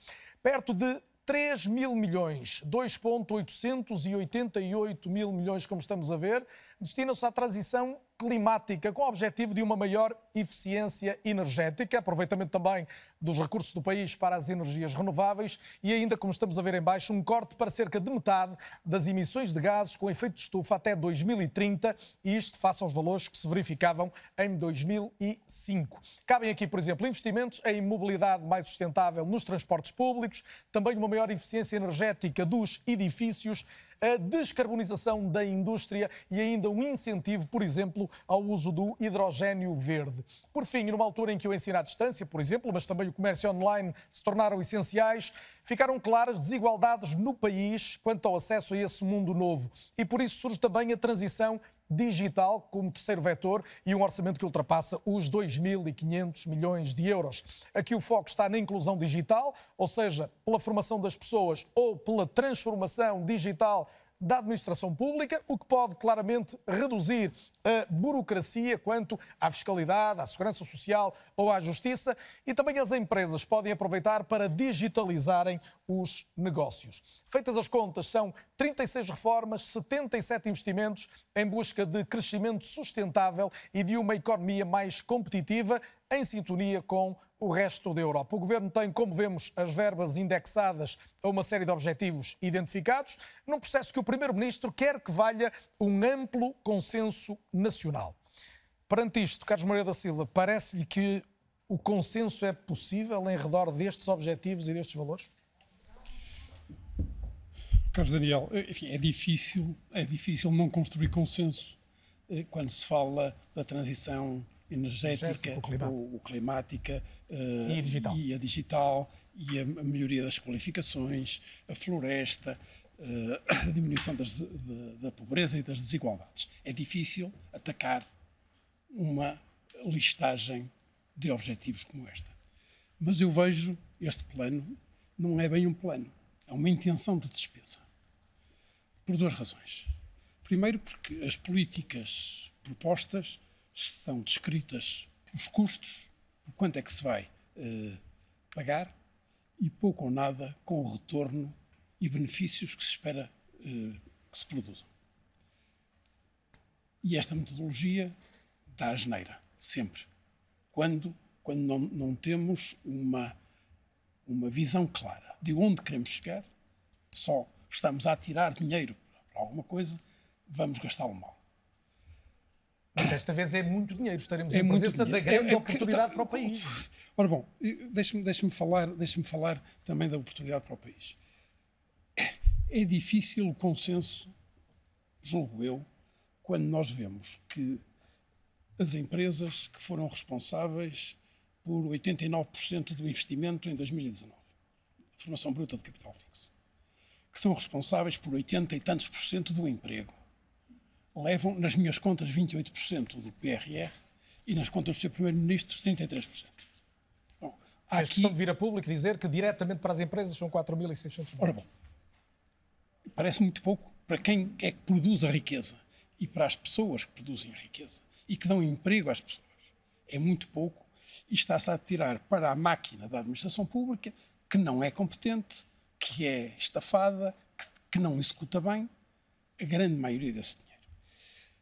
Perto de 3 mil milhões, 2,888 mil milhões, como estamos a ver, destinam-se à transição climática, com o objetivo de uma maior eficiência energética, aproveitamento também dos recursos do país para as energias renováveis e ainda, como estamos a ver em baixo, um corte para cerca de metade das emissões de gases com efeito de estufa até 2030, e isto face aos valores que se verificavam em 2005. Cabem aqui, por exemplo, investimentos em mobilidade mais sustentável nos transportes públicos, também uma maior eficiência energética dos edifícios, a descarbonização da indústria e ainda um incentivo, por exemplo, ao uso do hidrogênio verde. Por fim, numa altura em que o ensino à distância, por exemplo, mas também o comércio online se tornaram essenciais, ficaram claras desigualdades no país quanto ao acesso a esse mundo novo. E por isso surge também a transição digital como terceiro vetor e um orçamento que ultrapassa os 2.500 milhões de euros. Aqui o foco está na inclusão digital, ou seja, pela formação das pessoas ou pela transformação digital da administração pública, o que pode claramente reduzir a burocracia quanto à fiscalidade, à segurança social ou à justiça, e também as empresas podem aproveitar para digitalizarem os negócios. Feitas as contas, são 36 reformas, 77 investimentos em busca de crescimento sustentável e de uma economia mais competitiva, em sintonia com o resto da Europa. O Governo tem, como vemos, as verbas indexadas a uma série de objetivos identificados, num processo que o Primeiro-Ministro quer que valha um amplo consenso nacional. Perante isto, Carlos Moreira da Silva, parece-lhe que o consenso é possível em redor destes objetivos e destes valores? Carlos Daniel, enfim, é difícil, é difícil não construir consenso eh, quando se fala da transição energética, Energético, climática. ou, ou climática eh, E digital. e a digital e a melhoria das qualificações, a floresta, eh, a diminuição das, da pobreza e das desigualdades. É difícil atacar uma listagem de objetivos como esta. Mas eu vejo este plano não é bem um plano, é uma intenção de despesa. Por duas razões. Primeiro, porque as políticas propostas são descritas pelos custos, por quanto é que se vai eh, pagar, e pouco ou nada com o retorno e benefícios que se espera eh, que se produzam. E esta metodologia dá a geneira, sempre. Quando, quando não, não temos uma, uma visão clara de onde queremos chegar, só estamos a tirar dinheiro para alguma coisa, vamos gastá-lo mal. Mas desta vez é muito dinheiro, estaremos é em presença da grande é, é, oportunidade para o país. Ora bom, deixe-me deixe falar, deixe falar também da oportunidade para o país. É difícil o consenso, julgo eu, quando nós vemos que as empresas que foram responsáveis por 89% do investimento em 2019, formação bruta de capital fixo, que são responsáveis por 80 e tantos por cento do emprego, levam, nas minhas contas, 28% do PRR e nas contas do seu Primeiro-Ministro, 33%. Bom, há aqui... de vir a público dizer que diretamente para as empresas são 4.600 milhões. Ora bom, parece muito pouco para quem é que produz a riqueza e para as pessoas que produzem a riqueza e que dão emprego às pessoas. É muito pouco e está-se a tirar para a máquina da administração pública que não é competente, que é estafada, que, que não executa bem a grande maioria desse dinheiro.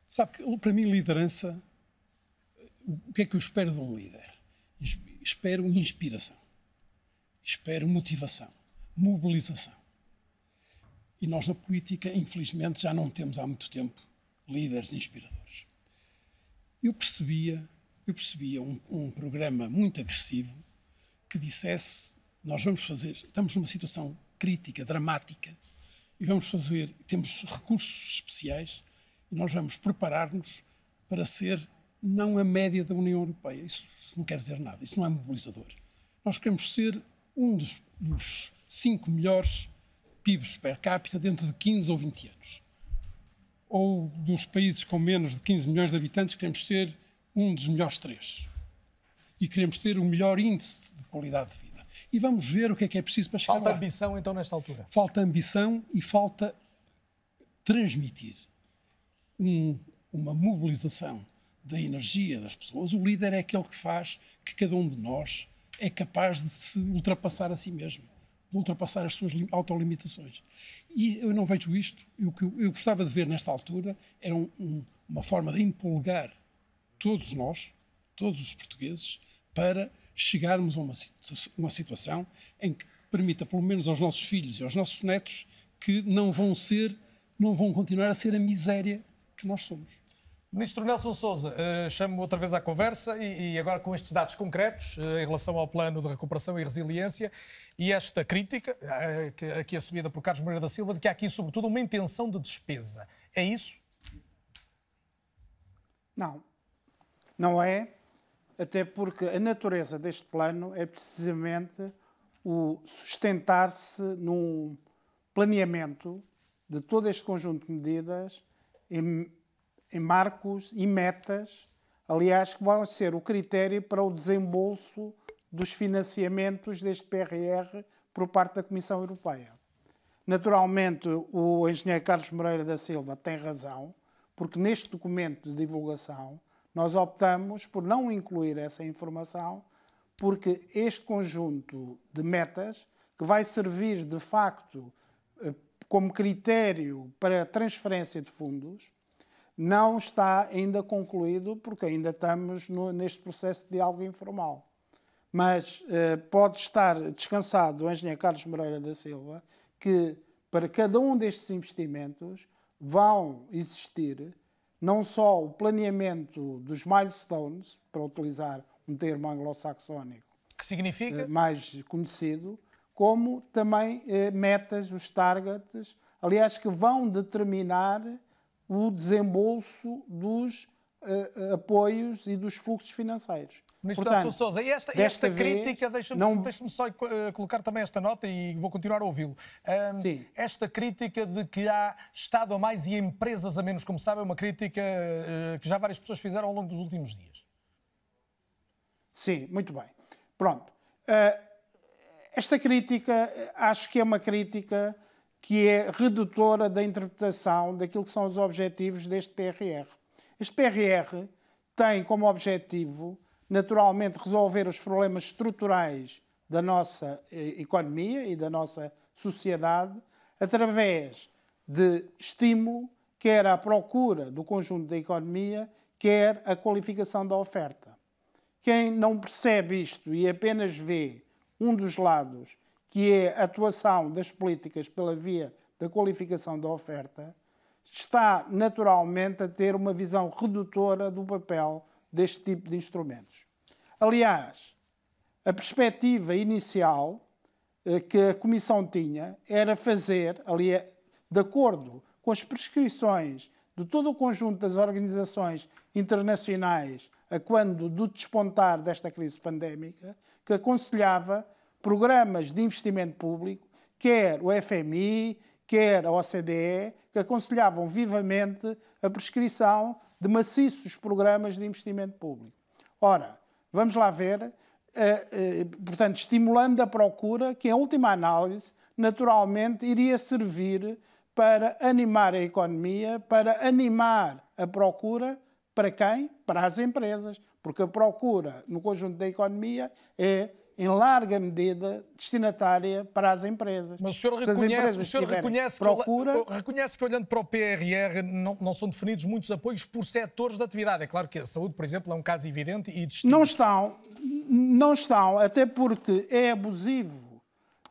Sabe que, para mim, liderança, o que é que eu espero de um líder? Espero inspiração, espero motivação, mobilização. E nós, na política, infelizmente, já não temos há muito tempo líderes inspiradores. Eu percebia, eu percebia um, um programa muito agressivo que dissesse: nós vamos fazer, estamos numa situação crítica, dramática, e vamos fazer, temos recursos especiais e nós vamos preparar-nos para ser não a média da União Europeia. Isso, isso, não quer dizer nada, isso não é mobilizador. Nós queremos ser um dos, dos cinco melhores PIBs per capita dentro de 15 ou 20 anos. Ou dos países com menos de 15 milhões de habitantes, queremos ser um dos melhores três. E queremos ter o melhor índice de qualidade de vida. E vamos ver o que é que é preciso para chegar Falta lá. ambição, então, nesta altura? Falta ambição e falta transmitir um, uma mobilização da energia das pessoas. O líder é aquele que faz que cada um de nós é capaz de se ultrapassar a si mesmo, de ultrapassar as suas autolimitações. E eu não vejo isto. E o que eu, gostava de ver nesta altura era um, um, uma forma de empolgar todos nós, todos os portugueses, para chegarmos a uma, uma situação em que permita, pelo menos aos nossos filhos e aos nossos netos, que não vão ser, não vão continuar a ser a miséria que nós somos. Ministro Nelson Souza, uh, chamo outra vez à conversa e, agora com estes dados concretos uh, em relação ao plano de recuperação e resiliência e esta crítica, que, aqui assumida por Carlos Moreira da Silva, de que há aqui, sobretudo, uma intenção de despesa. É isso? Não. Não é, até porque a natureza deste plano é precisamente o sustentar-se num planeamento de todo este conjunto de medidas em, em marcos e metas, aliás, que vão ser o critério para o desembolso dos financiamentos deste PRR por parte da Comissão Europeia. Naturalmente, o engenheiro Carlos Moreira da Silva tem razão, porque neste documento de divulgação nós optamos por não incluir essa informação, porque este conjunto de metas, que vai servir de facto como critério para transferência de fundos não está ainda concluído, porque ainda estamos no, neste processo de diálogo informal. Mas eh, pode estar descansado o engenheiro Carlos Moreira da Silva que para cada um destes investimentos vão existir não só o planeamento dos milestones, para utilizar um termo anglo-saxónico que significa? Eh, mais conhecido, como também eh, metas, os targets, aliás, que vão determinar o desembolso dos eh, apoios e dos fluxos financeiros. Ministro Portanto, Dácio Sousa, esta, esta crítica, deixa-me não- deixa só eh, colocar também esta nota e vou continuar a ouvi-lo. Ahm, esta crítica de que há Estado a mais e empresas a menos, como sabe, é uma crítica eh, que já várias pessoas fizeram ao longo dos últimos dias. Sim, muito bem. Pronto. Eh, esta crítica, acho que é uma crítica que é redutora da interpretação daquilo que são os objetivos deste PRR. Este PRR tem como objetivo, naturalmente, resolver os problemas estruturais da nossa eh, economia e da nossa sociedade através de estímulo, quer à procura do conjunto da economia, quer a qualificação da oferta. Quem não percebe isto e apenas vê um dos lados, que é a atuação das políticas pela via da qualificação da oferta, está naturalmente a ter uma visão redutora do papel deste tipo de instrumentos. Aliás, a perspectiva inicial eh, que a Comissão tinha era fazer, ali, eh, de acordo com as prescrições de todo o conjunto das organizações internacionais a quando do despontar desta crise pandémica, que aconselhava programas de investimento público, quer o FMI, quer a OCDE, que aconselhavam vivamente a prescrição de maciços programas de investimento público. Ora, vamos lá ver, eh, eh, portanto, estimulando a procura, que em última análise, naturalmente, iria servir para animar a economia, para animar a procura para quem? Para as empresas, porque a procura no conjunto da economia é em larga medida destinatária para as empresas. Mas o senhor reconhece, o senhor reconhece, procura, que, reconhece que, olhando para o PRR, não, não são definidos muitos apoios por setores de atividade. É claro que a saúde, por exemplo, é um caso evidente e distinto. Não estão, não estão, até porque é abusivo,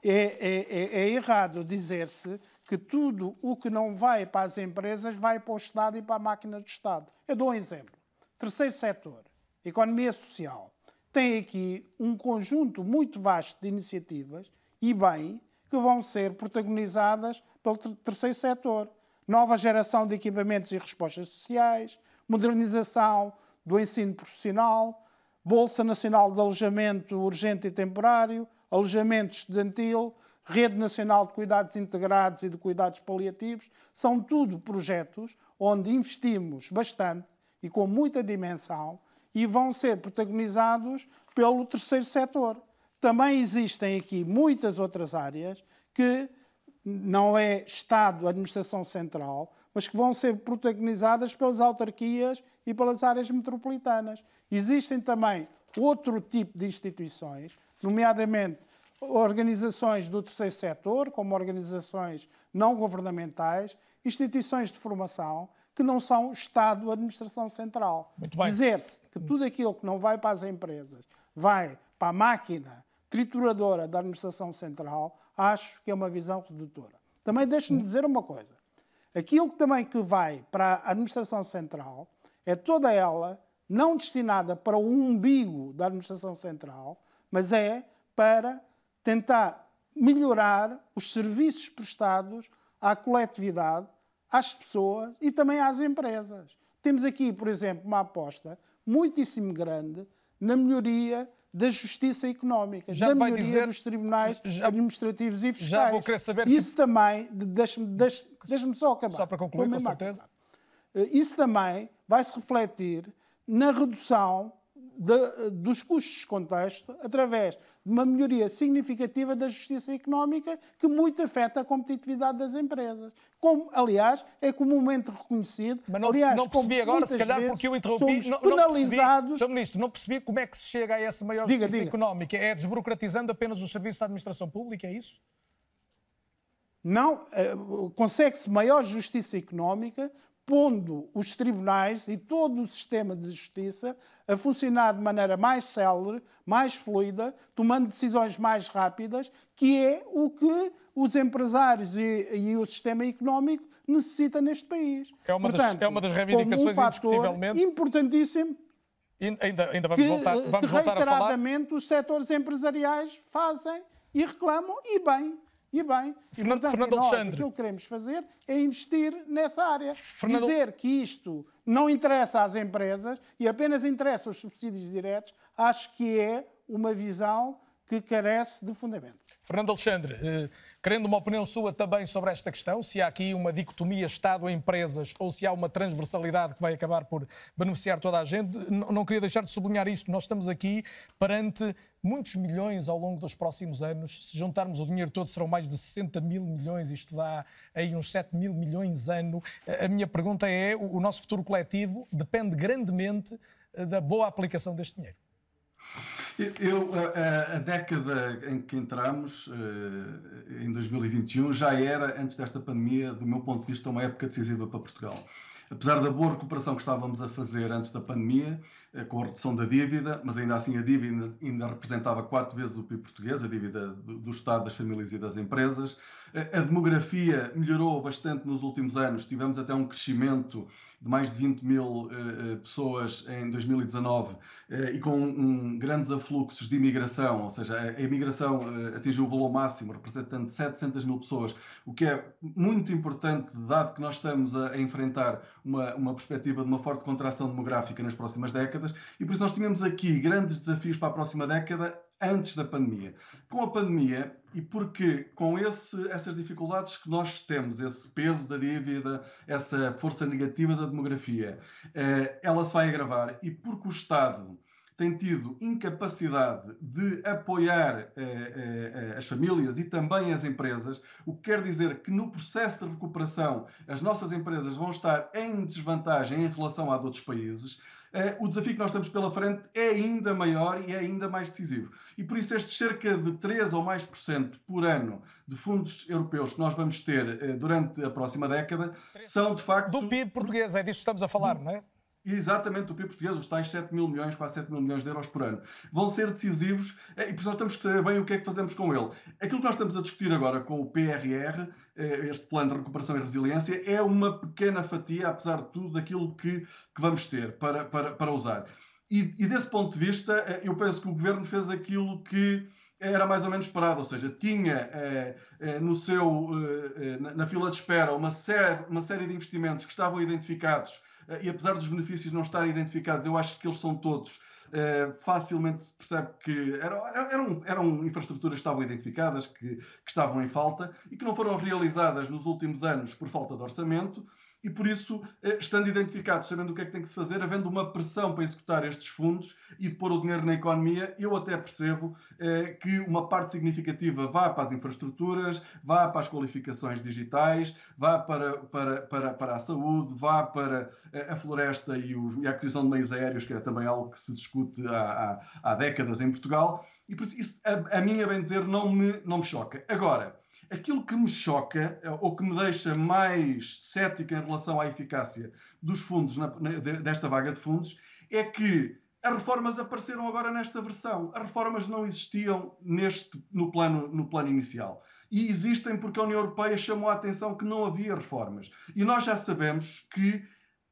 é, é, é, é errado dizer-se que tudo o que não vai para as empresas vai para o Estado e para a máquina do Estado. Eu dou um exemplo. Terceiro setor, economia social, tem aqui um conjunto muito vasto de iniciativas e bem que vão ser protagonizadas pelo ter- terceiro setor. Nova geração de equipamentos e respostas sociais, modernização do ensino profissional, Bolsa Nacional de Alojamento Urgente e Temporário, alojamento estudantil, Rede Nacional de Cuidados Integrados e de Cuidados Paliativos, são tudo projetos onde investimos bastante e com muita dimensão e vão ser protagonizados pelo terceiro setor. Também existem aqui muitas outras áreas que não é Estado, administração central, mas que vão ser protagonizadas pelas autarquias e pelas áreas metropolitanas. Existem também outro tipo de instituições, nomeadamente organizações do terceiro setor, como organizações não governamentais, instituições de formação, que não são Estado, administração central. Dizer-se que tudo aquilo que não vai para as empresas vai para a máquina trituradora da administração central, acho que é uma visão redutora. Também deixe-me dizer uma coisa. Aquilo que também que vai para a administração central é toda ela não destinada para o umbigo da administração central, mas é para tentar melhorar os serviços prestados à coletividade, às pessoas e também às empresas. Temos aqui, por exemplo, uma aposta muitíssimo grande na melhoria da justiça económica, Já da melhoria dizer- dos tribunais administrativos e fiscais. já vou querer saber que- Isso também, de- deixe-me deixe, deixe só acabar. Só para concluir, com certeza. acabar. Eh, Isso também vai se refletir na redução de- dos custos de contexto através de uma melhoria significativa da justiça económica que muito afeta a competitividade das empresas. Como, aliás, é comumente reconhecido. Mas não, aliás, não percebi agora, se calhar porque eu interrompi, não, não percebi, penalizados Sr. Ministro, não percebi como é que se chega a essa maior Diga, justiça diga. económica. É desburocratizando apenas os serviços da administração pública, é isso? Não, eh, consegue-se maior justiça económica pondo os tribunais e todo o sistema de justiça a funcionar de maneira mais célere, mais fluida, tomando decisões mais rápidas, que é o que os empresários e, e o sistema económico necessita neste país. É uma das- Portanto, é uma das reivindicações, um indiscutivelmente. importantíssimo E Ainda, ainda vamos, que, voltar, vamos que voltar a falar. reiteradamente os setores empresariais fazem e reclamam, e bem. E bem. Fernando, e, portanto, Fernando nós, Alexandre. Aquilo que queremos fazer é investir nessa área. Fernando- Dizer que isto não interessa às empresas e apenas interessa os subsídios diretos, acho que é uma visão que carece de fundamento. Fernando Alexandre, eh, querendo uma opinião sua também sobre esta questão, se há aqui uma dicotomia Estado-empresas ou se há uma transversalidade que vai acabar por beneficiar toda a gente, n- não queria deixar de sublinhar isto. Nós estamos aqui perante muitos milhões ao longo dos próximos anos. Se juntarmos o dinheiro todo, serão mais de 60 mil milhões, isto dá aí uns 7 mil milhões ano. A minha pergunta é: o o nosso futuro coletivo depende grandemente eh, da boa aplicação deste dinheiro. Eu, a, a- a década em que entramos, eh, em 2021, já era, antes desta pandemia, do meu ponto de vista, uma época decisiva para Portugal. Apesar da boa recuperação que estávamos a fazer antes da pandemia, eh, com a redução da dívida, mas ainda assim a dívida ainda representava quatro vezes o PIB português, a dívida do, do Estado, das famílias e das empresas. Eh, A demografia melhorou bastante nos últimos anos, tivemos até um crescimento de mais de 20 mil eh, pessoas em 2019 eh, e com um, grandes afluxos de imigração, ou seja, a, a imigração atingiu o valor máximo, representando 700 mil pessoas, o que é muito importante, dado que nós estamos a, a enfrentar uma, uma perspectiva de uma forte contração demográfica nas próximas décadas, e por isso nós tínhamos aqui grandes desafios para a próxima década antes da pandemia. Com a pandemia, e porque com esse, essas dificuldades que nós temos, esse peso da dívida, essa força negativa da demografia, eh, ela se vai agravar, e porque o Estado tem tido incapacidade de apoiar eh, eh, eh, as famílias e também as empresas, o que quer dizer que no processo de recuperação as nossas empresas vão estar em desvantagem em relação a de outros países. Eh, o desafio que nós temos pela frente é ainda maior e é ainda mais decisivo. E por isso estes cerca de 3 ou mais por cento por ano de fundos europeus que nós vamos ter eh, durante a próxima década são de facto... Do PIB português, é disto que estamos a falar, não é? Exatamente, o PIB português, os tais 7 mil milhões, quase 7 mil milhões de euros por ano, vão ser decisivos eh, e por isso temos que saber bem o que é que fazemos com ele. Aquilo que nós estamos a discutir agora com o PRR, eh, este Plano de Recuperação e Resiliência, é uma pequena fatia, apesar de tudo, daquilo que, que vamos ter para, para, para usar. E, e desse ponto de vista, eh, eu penso que o Governo fez aquilo que era mais ou menos esperado, ou seja, tinha eh, no seu, eh, na, na fila de espera uma, série uma série de investimentos que estavam identificados e apesar dos benefícios não estarem identificados, eu acho que eles são todos. eh, facilmente se percebe que eram, eram, eram infraestruturas que estavam identificadas, que, que estavam em falta e que não foram realizadas nos últimos anos por falta de orçamento e por isso, eh, estando identificados, sabendo o que é que tem que se fazer, havendo uma pressão para executar estes fundos e de pôr o dinheiro na economia, eu até percebo eh, que uma parte significativa vá para as infraestruturas, vá para as qualificações digitais, vá para, para, para, para a saúde, vá para eh, a floresta e, os- e a aquisição de meios aéreos, que é também algo que se discute há, há, há décadas em Portugal. E por isso, isso a, a mim, a bem dizer, não me, não me choca. Agora, Aquilo que me choca, eh, ou que me deixa mais cético em relação à eficácia dos fundos, na- na- de- desta vaga de fundos, é que as reformas apareceram agora nesta versão. As reformas não existiam neste, no, plano, no plano inicial. E existem porque a União Europeia chamou a atenção que não havia reformas. E nós já sabemos que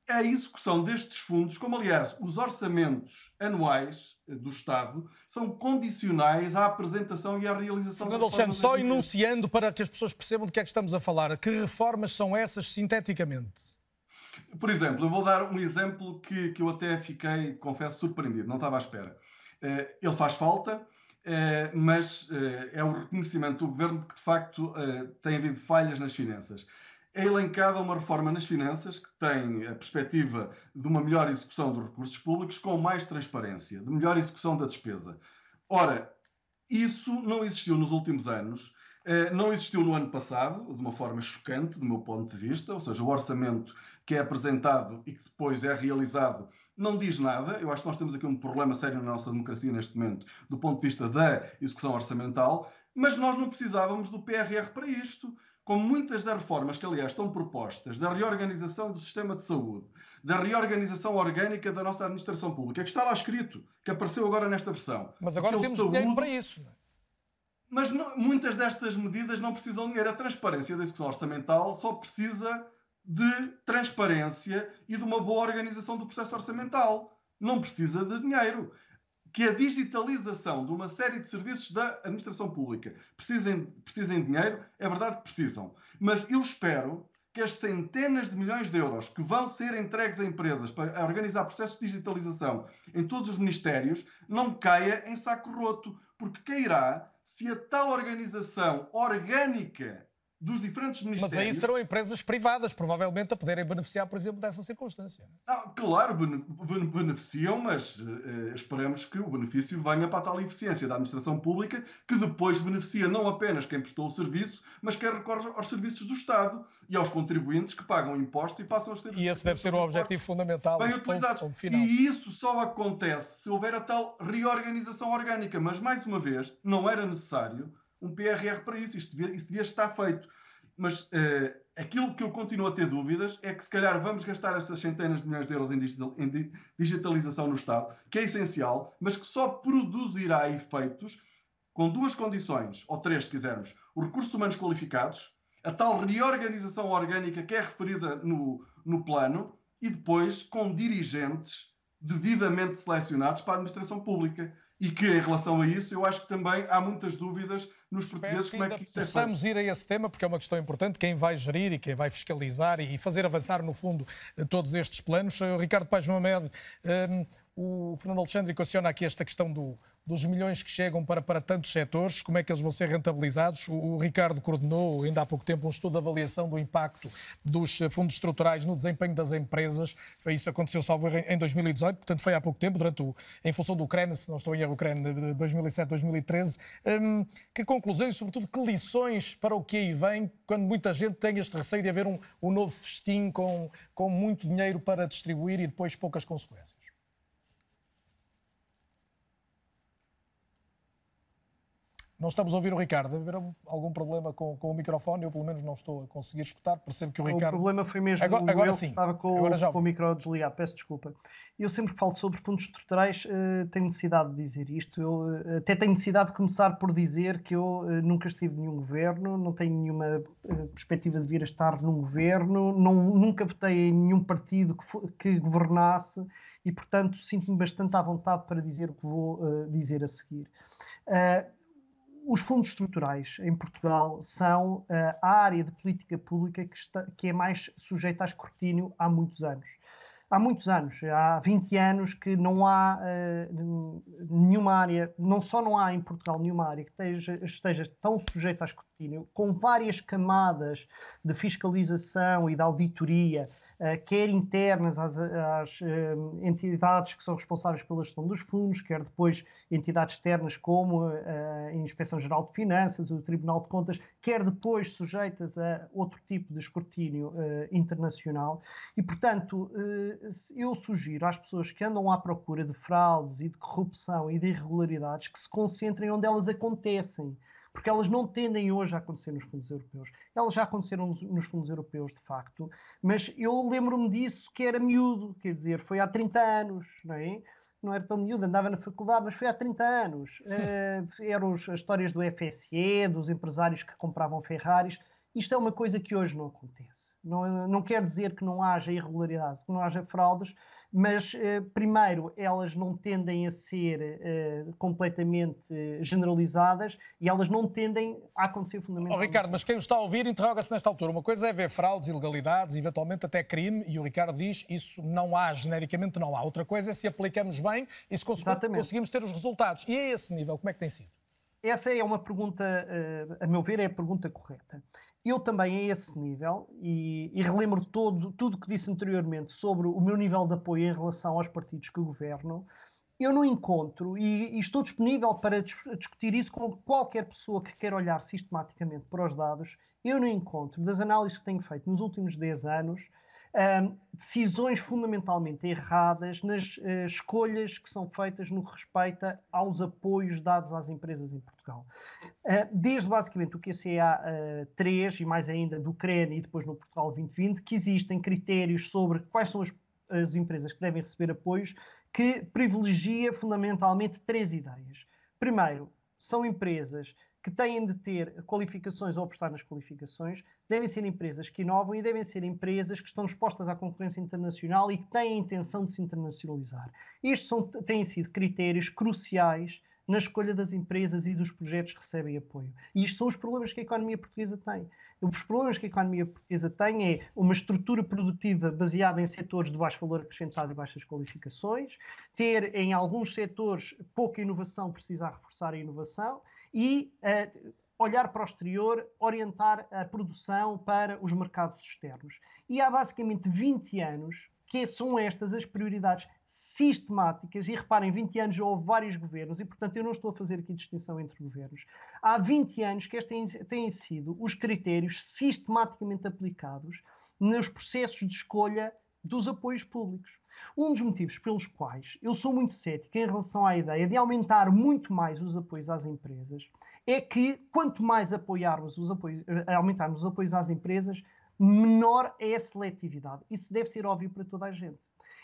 a execução destes fundos, como aliás os orçamentos anuais eh, do Estado, são condicionais à apresentação e à realização Fernando Alexandre, só enunciando para que as pessoas percebam de que é que estamos a falar. Que reformas são essas sinteticamente? Por exemplo, eu vou dar um exemplo que, que eu até fiquei, confesso, surpreendido, não estava à espera. Eh, ele faz falta, eh, mas é o reconhecimento do governo de que, de facto, tem havido falhas nas finanças. É elencada uma reforma nas finanças que tem a perspectiva de uma melhor execução dos recursos públicos com mais transparência, de melhor execução da despesa. Ora, isso não existiu nos últimos anos. Eh, Não existiu no ano passado, de uma forma chocante, do meu ponto de vista, ou seja, o orçamento que é apresentado e que depois é realizado não diz nada. Eu acho que nós temos aqui um problema sério na nossa democracia neste momento, do ponto de vista da execução orçamental, mas nós não precisávamos do PRR para isto. Como muitas das reformas que, aliás, estão propostas, da reorganização do sistema de saúde, da reorganização orgânica da nossa administração pública, que está lá escrito, que apareceu agora nesta versão. Mas agora Aquele temos dinheiro para isso. não é? mas não- muitas destas medidas não precisam de dinheiro. A transparência da execução orçamental só precisa de transparência e de uma boa organização do processo orçamental. Não precisa de dinheiro. Que a digitalização de uma série de serviços da administração pública precisem, precisem de dinheiro, é verdade que precisam. Mas eu espero que as centenas de milhões de euros que vão ser entregues a empresas para organizar processos de digitalização em todos os ministérios não caia em saco roto, porque cairá se a tal organização orgânica dos diferentes ministérios. Mas aí serão empresas privadas, provavelmente, a poderem beneficiar, por exemplo, dessa circunstância. Ah, claro, beneficiam, mas esperemos que o benefício venha para a tal eficiência da administração pública, que depois beneficia não apenas quem prestou o serviço, mas quem recorre aos serviços do Estado e aos contribuintes que pagam impostos e passam a ser. E esse deve ser o objetivo fundamental. Bem utilizados. E isso só acontece se houver a tal reorganização orgânica. Mas, mais uma vez, não era necessário um PRR para isso. Isto devia, devia estar feito. Mas uh, aquilo que eu continuo a ter dúvidas é que se calhar vamos gastar essas centenas de milhões de euros em, digital, em digitalização no Estado, que é essencial, mas que só produzirá efeitos com duas condições, ou três se quisermos. Os recursos humanos qualificados, a tal reorganização orgânica que é referida no, no plano, e depois com dirigentes devidamente selecionados para a administração pública. E que, em relação a isso, eu acho que também há muitas dúvidas nos portugueses como é que isso é possamos ir a esse tema, porque é uma questão importante, quem vai gerir e quem vai fiscalizar e fazer avançar, no fundo, todos estes planos. Ricardo Paz Mamed, um, o Fernando Alexandre equaciona aqui esta questão do, dos milhões que chegam para, para tantos setores, como é que eles vão ser rentabilizados. O, o, Ricardo coordenou ainda há pouco tempo um estudo de avaliação do impacto dos eh, fundos estruturais no desempenho das empresas. Isso aconteceu, salvo em 2018, portanto foi há pouco tempo, durante o, em função do Ucrânia, se não estou em erro, Ucrânia de 2007-2013. Um, que conclusões e, sobretudo, que lições para o que aí vem, quando muita gente tem este receio de haver um, um novo festim com, com muito dinheiro para distribuir e depois poucas consequências? Não estamos a ouvir o Ricardo. Deve haver algum problema com, com, o microfone. Eu, pelo menos, não estou a conseguir escutar. Percebo que o Ricardo. O problema foi mesmo agora, agora sim. estava com, agora já com o micro desligado. Peço desculpa. Eu sempre falo sobre fundos estruturais, uh, tenho necessidade de dizer isto. Eu uh, até tenho necessidade de começar por dizer que eu uh, nunca estive em nenhum governo, não tenho nenhuma perspectiva de vir a estar num governo, não, nunca votei em nenhum partido que, que governasse e, portanto, sinto-me bastante à vontade para dizer o que vou dizer a seguir. Uh, os fundos estruturais em Portugal são uh, a área de política pública que, está, que é mais sujeita a escrutínio há muitos anos. Há muitos anos, há 20 anos que não há uh, nenhuma área, não só não há em Portugal nenhuma área que esteja, esteja tão sujeita a escrutínio, com várias camadas de fiscalização e de auditoria eh, quer internas às, às eh, entidades que são responsáveis pela gestão dos fundos, quer depois entidades externas como eh, a Inspeção-Geral de Finanças, o Tribunal de Contas, quer depois sujeitas a outro tipo de escrutínio internacional. E, portanto, eu sugiro às pessoas que andam à procura de fraudes e de corrupção e de irregularidades que se concentrem onde elas acontecem porque elas não tendem hoje a acontecer nos fundos europeus. Elas já aconteceram nos, nos fundos europeus, de facto, mas eu lembro-me disso que era miúdo, quer dizer, foi há 30 anos, não é? Não era tão miúdo, andava na faculdade, mas foi há 30 anos. Uh, eram as histórias do FSE, dos empresários que compravam Ferraris. Isto é uma coisa que hoje não acontece. Não, não quer dizer que não haja irregularidade, que não haja fraudes, mas eh, primeiro elas não tendem a ser eh, completamente generalizadas e elas não tendem a acontecer fundamentalmente. Oh, Ricardo, mas quem o está a ouvir interroga-se nesta altura. Uma coisa é ver fraudes, ilegalidades, eventualmente até crime, e o Ricardo diz isso não há, genericamente não há. Outra coisa é se aplicamos bem e se cons Exatamente. conseguimos ter os resultados. E a esse nível, como é que tem sido? Essa é uma pergunta, eh, a meu ver, é a pergunta correta. Eu também a esse nível, e, e relembro todo, tudo o que disse anteriormente sobre o meu nível de apoio em relação aos partidos que governo, eu não encontro, e, e, estou disponível para discutir isso com qualquer pessoa que queira olhar sistematicamente para os dados, eu não encontro, das análises que tenho feito nos últimos 10 anos, decisões fundamentalmente erradas nas uh, escolhas que são feitas no que respeita aos apoios dados às empresas em Portugal. Uh, desde basicamente o QCA uh, 3 e mais ainda do CREN e depois no Portugal 2020, que existem critérios sobre quais são as, as empresas que devem receber apoios, que privilegia fundamentalmente três ideias. Primeiro, são empresas que têm de ter qualificações ou apostar nas qualificações, devem ser empresas que inovam e devem ser empresas que estão expostas à concorrência internacional e que têm a intenção de se internacionalizar. Estes são, têm sido critérios cruciais na escolha das empresas e dos projetos que recebem apoio. E isto são os problemas que a economia portuguesa tem. Os problemas que a economia portuguesa tem é uma estrutura produtiva baseada em setores de baixo valor acrescentado e baixas qualificações, ter em alguns setores pouca inovação, precisar reforçar a inovação e uh, olhar para o exterior, orientar a produção para os mercados externos. E há basicamente 20 anos que são estas as prioridades sistemáticas, e reparem, 20 anos já houve vários governos, e portanto eu não estou a fazer aqui distinção entre governos. Há 20 anos que estes têm, têm sido os critérios sistematicamente aplicados nos processos de escolha dos apoios públicos. Um dos motivos pelos quais eu sou muito cético em relação à ideia de aumentar muito mais os apoios às empresas é que quanto mais apoiarmos os apoios, eh, aumentarmos os apoios às empresas, menor é a seletividade. Isso deve ser óbvio para toda a gente.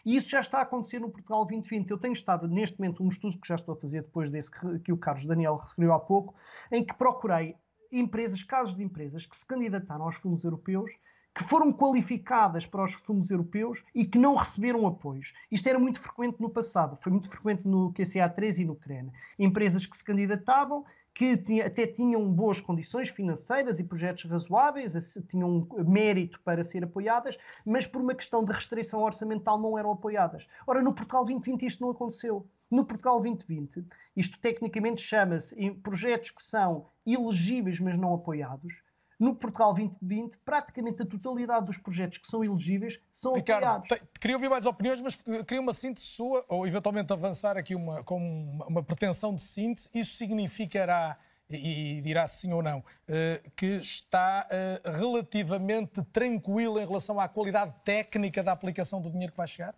E isso já está a acontecer no Portugal 2020. Eu tenho estado, neste momento, um estudo que já estou a fazer depois desse que, que o Carlos Daniel referiu há pouco, em que procurei empresas, casos de empresas que se candidataram aos fundos europeus que foram qualificadas para os fundos europeus e que não receberam apoios. Isto era muito frequente no passado, foi muito frequente no QCA3 e no CREN. Empresas que se candidatavam, que até tinham boas condições financeiras e projetos razoáveis, tinham mérito para ser apoiadas, mas por uma questão de restrição orçamental não eram apoiadas. Ora, no Portugal 2020 isto não aconteceu. No Portugal 2020, isto tecnicamente chama-se projetos que são elegíveis, mas não apoiados. No Portugal 2020, praticamente a totalidade dos projetos que são elegíveis são Ricardo, apoiados. Te, queria ouvir mais opiniões, mas queria uma síntese sua, ou eventualmente avançar aqui uma, com uma, uma pretensão de síntese. Isso significará, e, e dirá sim ou não, uh, que está uh, relativamente tranquilo em relação à qualidade técnica da aplicação do dinheiro que vai chegar?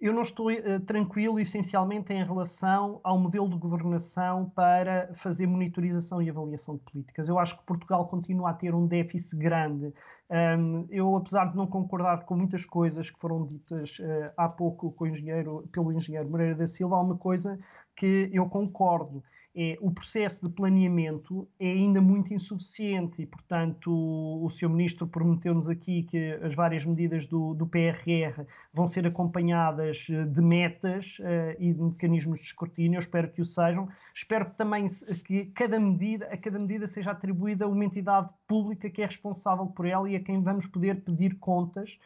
Eu não estou uh, tranquilo essencialmente em relação ao modelo de governação para fazer monitorização e avaliação de políticas. Eu acho que Portugal continua a ter um déficit grande. Um, eu, apesar de não concordar com muitas coisas que foram ditas uh, há pouco engenheiro, pelo engenheiro Moreira da Silva, há uma coisa que eu concordo é o processo de planeamento é ainda muito insuficiente e, portanto, o, o Sr. Ministro prometeu-nos aqui que as várias medidas do, do PRR vão ser acompanhadas eh, de metas uh, e de mecanismos de escrutínio. Eu espero que o sejam. Espero também que cada medida, a cada medida seja atribuída uma entidade pública que é responsável por ela e a quem vamos poder pedir contas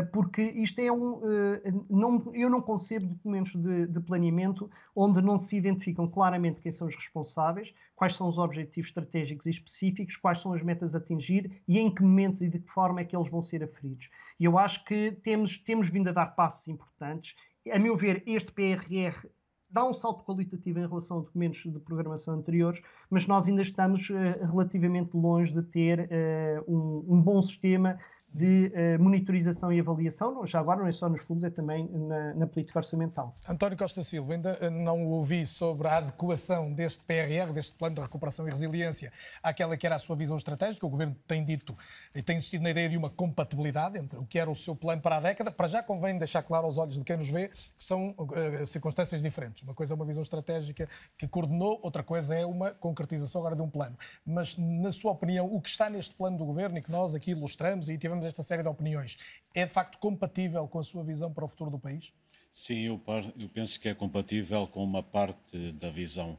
porque isto é um. Eh, não, eu não concebo documentos de, de, planeamento onde não se identificam claramente quem são os responsáveis, quais são os objetivos estratégicos e específicos, quais são as metas a atingir e em que momentos e de que forma é que eles vão ser aferidos. E eu acho que temos, temos vindo a dar passos importantes. A meu ver, este PRR dá um salto qualitativo em relação a documentos de programação anteriores, mas nós ainda estamos uh, relativamente longe de ter uh, um, um, bom sistema de uh, monitorização e avaliação, já agora não é só nos fundos, é também na, na, política orçamental. António Costa Silva, ainda eh, não ouvi sobre a adequação deste PRR, deste Plano de Recuperação e Resiliência, àquela que era a sua visão estratégica. O Governo tem dito e tem insistido na ideia de uma compatibilidade entre o que era o seu plano para a década. Para já convém deixar claro aos olhos de quem nos vê que são uh, circunstâncias diferentes. Uma coisa é uma visão estratégica que coordenou, outra coisa é uma concretização agora de um plano. Mas, na sua opinião, o que está neste plano do Governo e que nós aqui ilustramos e tivemos esta série de opiniões, é de facto compatível com a sua visão para o futuro do país? Sim, eu, eu penso que é compatível com uma parte da visão.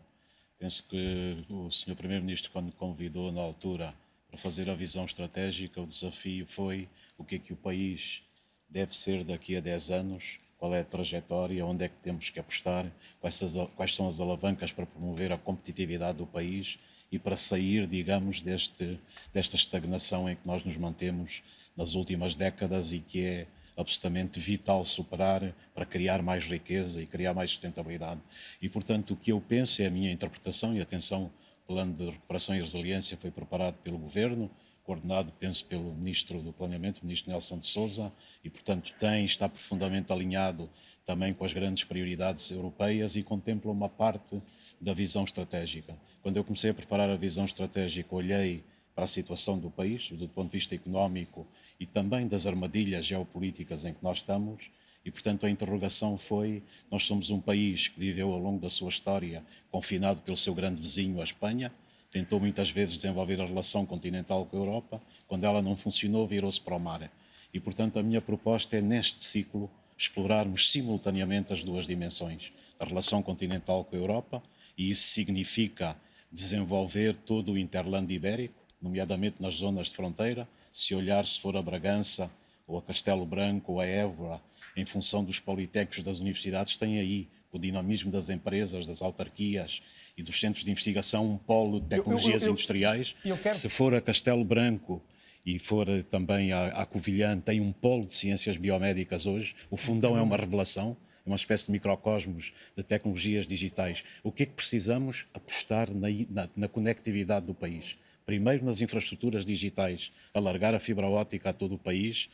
Penso que o Sr. Primeiro-Ministro, quando convidou na altura para fazer a visão estratégica, o desafio foi o que é que o país deve ser daqui a 10 anos, qual é a trajetória, onde é que temos que apostar, quais, quais são as alavancas para promover a competitividade do país e para sair, digamos, deste, desta estagnação em que nós nos mantemos nas últimas décadas e que é absolutamente vital superar para criar mais riqueza e criar mais sustentabilidade. E, portanto, o que eu penso é a minha interpretação, e atenção, o plano de recuperação e resiliência foi preparado pelo Governo, coordenado, penso, pelo Ministro do Planeamento, o Ministro Nelson de Souza, e, portanto, tem, está profundamente alinhado também com as grandes prioridades europeias e contempla uma parte da visão estratégica. Quando eu comecei a preparar a visão estratégica, olhei para a situação do país, do ponto de vista económico e também das armadilhas geopolíticas em que nós estamos, e portanto a interrogação foi: nós somos um país que viveu ao longo da sua história confinado pelo seu grande vizinho, a Espanha, tentou muitas vezes desenvolver a relação continental com a Europa, quando ela não funcionou, virou-se para o mar. E, portanto, a minha proposta é, neste ciclo, explorarmos simultaneamente as duas dimensões, a relação continental com a Europa, e isso significa desenvolver todo o interlando ibérico, nomeadamente nas zonas de fronteira, se olhar se for a Bragança, ou a Castelo Branco, ou a Évora, em função dos politécnicos das universidades, tem aí o dinamismo das empresas, das autarquias e dos centros de investigação, um polo de tecnologias eu, eu, eu, industriais. Quero... Se for a Castelo Branco e for também a, a Covilhã, tem um polo de ciências biomédicas hoje. O Fundão é uma revelação, uma espécie de microcosmos de tecnologias digitais. O que é que precisamos? Apostar na, na, na conectividade do país. Primeiro nas infraestruturas digitais, alargar a fibra óptica a todo o país,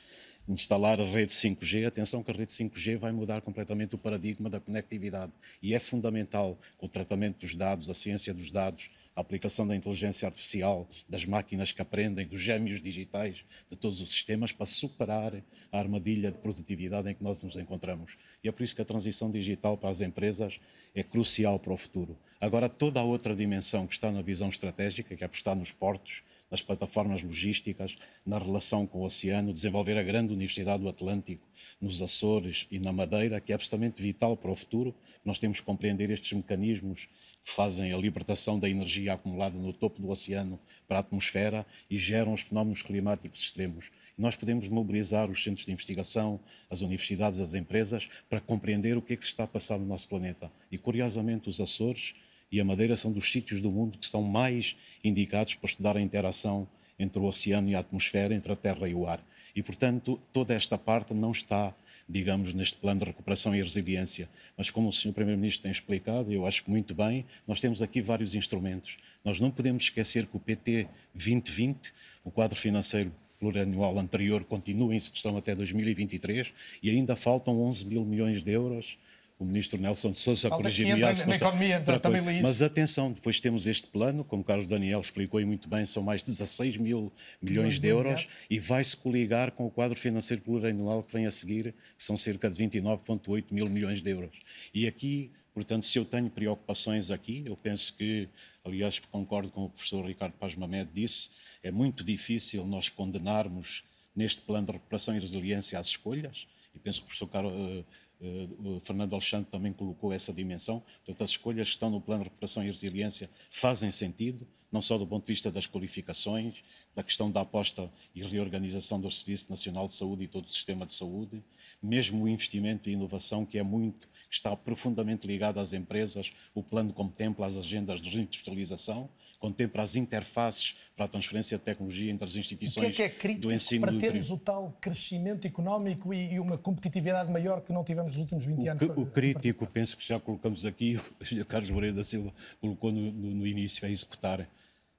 instalar a rede 5G, atenção que a rede 5G vai mudar completamente o paradigma da conectividade e é fundamental com o tratamento dos dados, a ciência dos dados, a aplicação da inteligência artificial, das máquinas que aprendem, dos gêmeos digitais, de todos os sistemas para superar a armadilha de produtividade em que nós nos encontramos. E é por isso que a transição digital para as empresas é crucial para o futuro. Agora, toda a outra dimensão que está na visão estratégica, que é apostar nos portos, nas plataformas logísticas, na relação com o oceano, desenvolver a grande Universidade do Atlântico nos Açores e na Madeira, que é absolutamente vital para o futuro. Nós temos que compreender estes mecanismos que fazem a libertação da energia acumulada no topo do oceano para a atmosfera e geram os fenómenos climáticos extremos. Nós podemos mobilizar os centros de investigação, as universidades, as empresas, para compreender o que é que se está a passar no nosso planeta. E, curiosamente, os Açores e a Madeira são dos sítios do mundo que estão mais indicados para estudar a interação entre o oceano e a atmosfera, entre a terra e o ar. E, portanto, toda esta parte não está, digamos, neste plano de recuperação e resiliência. Mas, como o Sr. Primeiro-Ministro tem explicado, eu acho que muito bem, nós temos aqui vários instrumentos. Nós não podemos esquecer que o PT 2020, o quadro financeiro plurianual anterior, continua em execução até 2023 e ainda faltam 11 mil milhões de euros o ministro Nelson de Sousa corrigir-me na, na economia, também li Mas atenção, depois temos este plano, como Carlos Daniel explicou e muito bem, são mais de 16 mil milhões de euros e vai-se coligar com o quadro financeiro plurianual que vem a seguir, que são cerca de 29,8 mil milhões de euros. E aqui, portanto, se eu tenho preocupações aqui, eu penso que, aliás, concordo com o professor Ricardo Paz Mamed disse, é muito difícil nós condenarmos neste plano de recuperação e resiliência as escolhas, e penso que o professor Carlos eh, o Fernando Alexandre também colocou essa dimensão. Portanto, as escolhas que estão no plano de recuperação e resiliência fazem sentido, não só do ponto de vista das qualificações, da questão da aposta e reorganização do Serviço Nacional de Saúde e todo o sistema de saúde, mesmo o investimento e inovação, que é muito, que está profundamente ligado às empresas. O plano contempla as agendas de reindustrialização, contempla as interfaces para a transferência de tecnologia entre as instituições o que é que é crítico do ensino para termos o tal crescimento económico e, e, uma competitividade maior que não tivemos nos últimos 20 o, anos? O crítico, penso que já colocamos aqui, o Carlos Moreira da Silva colocou no, no, no início, é executar.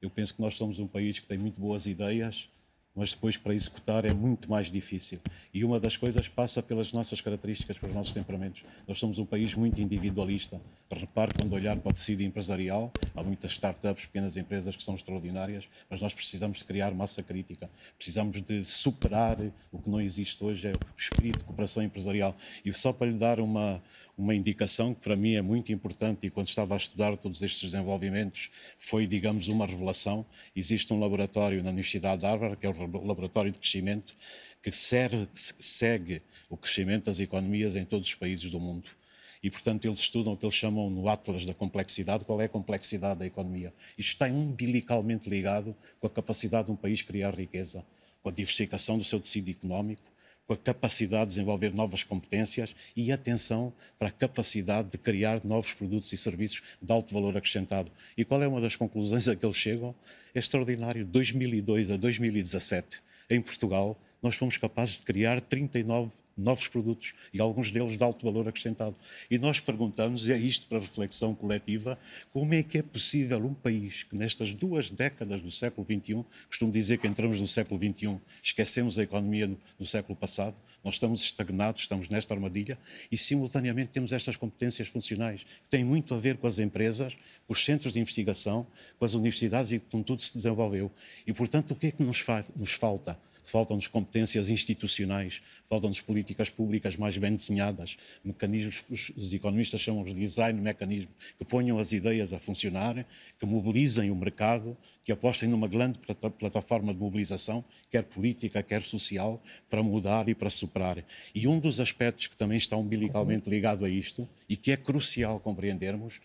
Eu penso que nós somos um país que tem muito boas ideias, mas depois para executar é muito mais difícil. E uma das coisas passa pelas nossas características, pelos nossos temperamentos. Nós somos um país muito individualista. Repare, quando olhar para o tecido empresarial, há muitas startups, pequenas empresas que são extraordinárias, mas nós precisamos de criar massa crítica. Precisamos de superar o que não existe hoje, é o espírito de cooperação empresarial. E só para lhe dar uma, uma indicação que para mim é muito importante e quando estava a estudar todos estes desenvolvimentos foi, digamos, uma revelação. Existe um laboratório na Universidade de Harvard, que é o Laboratório de Crescimento, que segue o crescimento das economias em todos os países do mundo. E, portanto, eles estudam o que eles chamam no Atlas da complexidade, qual é a complexidade da economia. Isto está umbilicalmente ligado com a capacidade de um país criar riqueza, com a diversificação do seu tecido económico, com a capacidade de desenvolver novas competências e atenção para a capacidade de criar novos produtos e serviços de alto valor acrescentado. E qual é uma das conclusões a que eles chegam? É extraordinário. 2002 a 2017, em Portugal, nós fomos capazes de criar 39 novos produtos e alguns deles de alto valor acrescentado. E nós perguntamos, e é isto para reflexão coletiva, como é que é possível um país que nestas duas décadas do século XXI, costumo dizer que entramos no século XXI, esquecemos a economia no, no século passado, nós estamos estagnados, estamos nesta armadilha e simultaneamente temos estas competências funcionais que têm muito a ver com as empresas, com os centros de investigação, com as universidades e com tudo se desenvolveu. E portanto, o que é que nos, nos falta? Faltam-nos competências institucionais, faltam-nos políticas públicas mais bem desenhadas, mecanismos que os, economistas chamam de design mecanismo, que ponham as ideias a funcionar, que mobilizem o mercado, que apostem numa grande plataforma de mobilização, quer política, quer social, para mudar e para superar. E um dos aspectos que também está umbilicalmente ligado a isto e que é crucial compreendermos,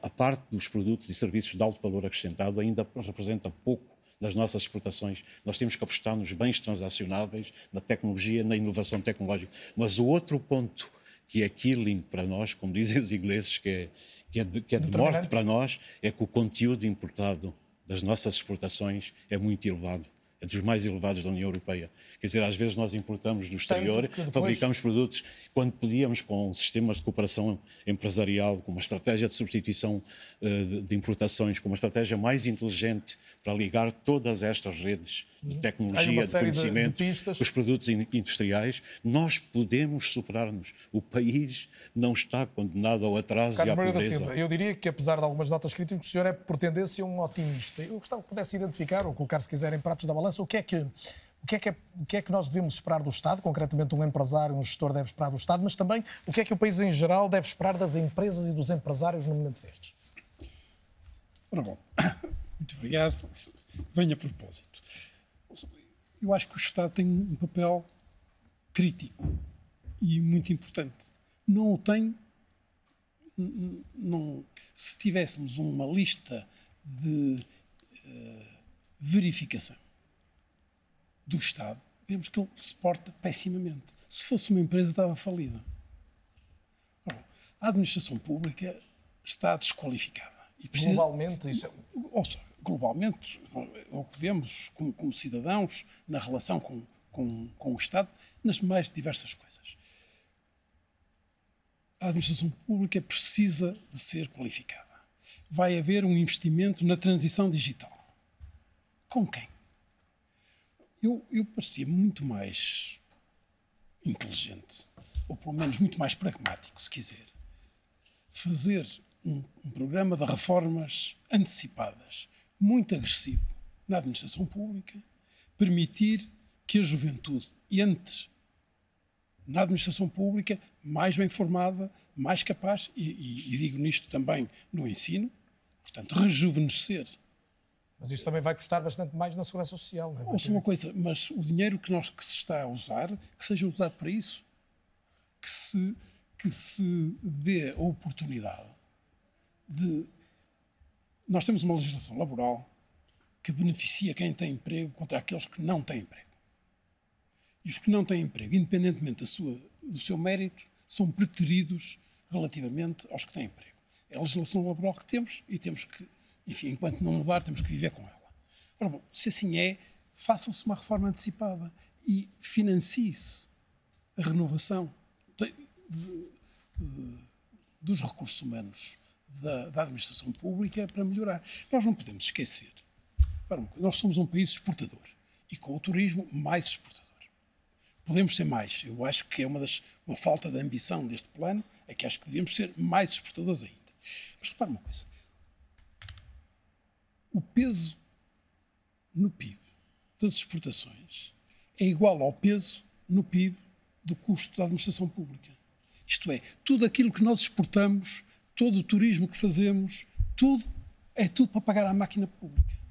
a parte dos produtos e serviços de alto valor acrescentado ainda representa pouco das nossas exportações. Nós temos que apostar nos bens transacionáveis, na tecnologia, na inovação tecnológica. Mas o outro ponto que é killing para nós, como dizem os ingleses, que é, que é de, que é de morte para nós, é que o conteúdo importado das nossas exportações é muito elevado é dos mais elevados da União Europeia. Quer dizer, às vezes nós importamos do exterior, depois... fabricamos produtos, quando podíamos, com sistemas de cooperação empresarial, com uma estratégia de substituição uh, de importações, com uma estratégia mais inteligente para ligar todas estas redes de tecnologia, de conhecimento, de, de os produtos industriais, nós podemos superar-nos. O país não está condenado ao atraso Carlos e à Moreira pobreza. Da Silva, eu diria que, apesar de algumas notas críticas, o senhor é, por tendência, um otimista. Eu gostava que pudesse identificar, ou colocar, se quiser, em pratos da balança, o que é que o que, é que é, o que é que nós devemos esperar do Estado, concretamente um empresário, um gestor deve esperar do Estado, mas também o que é que o país em geral deve esperar das empresas e dos empresários no momento destes? Ora bom, muito obrigado. Venho a propósito eu acho que o Estado tem um papel crítico e muito importante. Não o tem. Não, se tivéssemos uma lista de uh, verificação do Estado, vemos que ele se porta pessimamente. Se fosse uma empresa, estava falida. a administração pública está desqualificada. Precisa, globalmente, isso é... Ou seja, globalmente, é o que vemos como, como cidadãos na relação com, com, com o Estado, nas mais diversas coisas. A administração pública precisa de ser qualificada. Vai haver um investimento na transição digital. Com quem? Eu, eu parecia muito mais inteligente, ou pelo menos muito mais pragmático, se quiser, fazer um, um programa de reformas antecipadas muito agressivo na administração pública, permitir que a juventude entre na administração pública mais bem formada, mais capaz, e, e, e digo nisto também no ensino, portanto, rejuvenescer. Mas isso também vai custar bastante mais na segurança social, não é? Ouça uma coisa, mas o dinheiro que, nós, que se está a usar, que seja usado para isso. Que se, que se dê a oportunidade de nós temos uma legislação laboral que beneficia quem tem emprego contra aqueles que não têm emprego. E os que não têm emprego, independentemente sua, do seu mérito, são preteridos relativamente aos que têm emprego. É a legislação laboral que temos e temos que, enfim, enquanto não mudar, temos que viver com ela. Ora bom, se assim é, façam-se uma reforma antecipada e financie-se a renovação de, de, de, dos recursos humanos da, da, administração pública para melhorar. Nós não podemos esquecer. Nós somos um país exportador e com o turismo mais exportador. Podemos ser mais. Eu acho que é uma, das, uma falta de ambição deste plano, é que acho que devíamos ser mais exportadores ainda. Mas repare uma coisa. O peso no PIB das exportações é igual ao peso no PIB do custo da administração pública. Isto é, tudo aquilo que nós exportamos todo o turismo que fazemos, tudo, é tudo para pagar à máquina pública.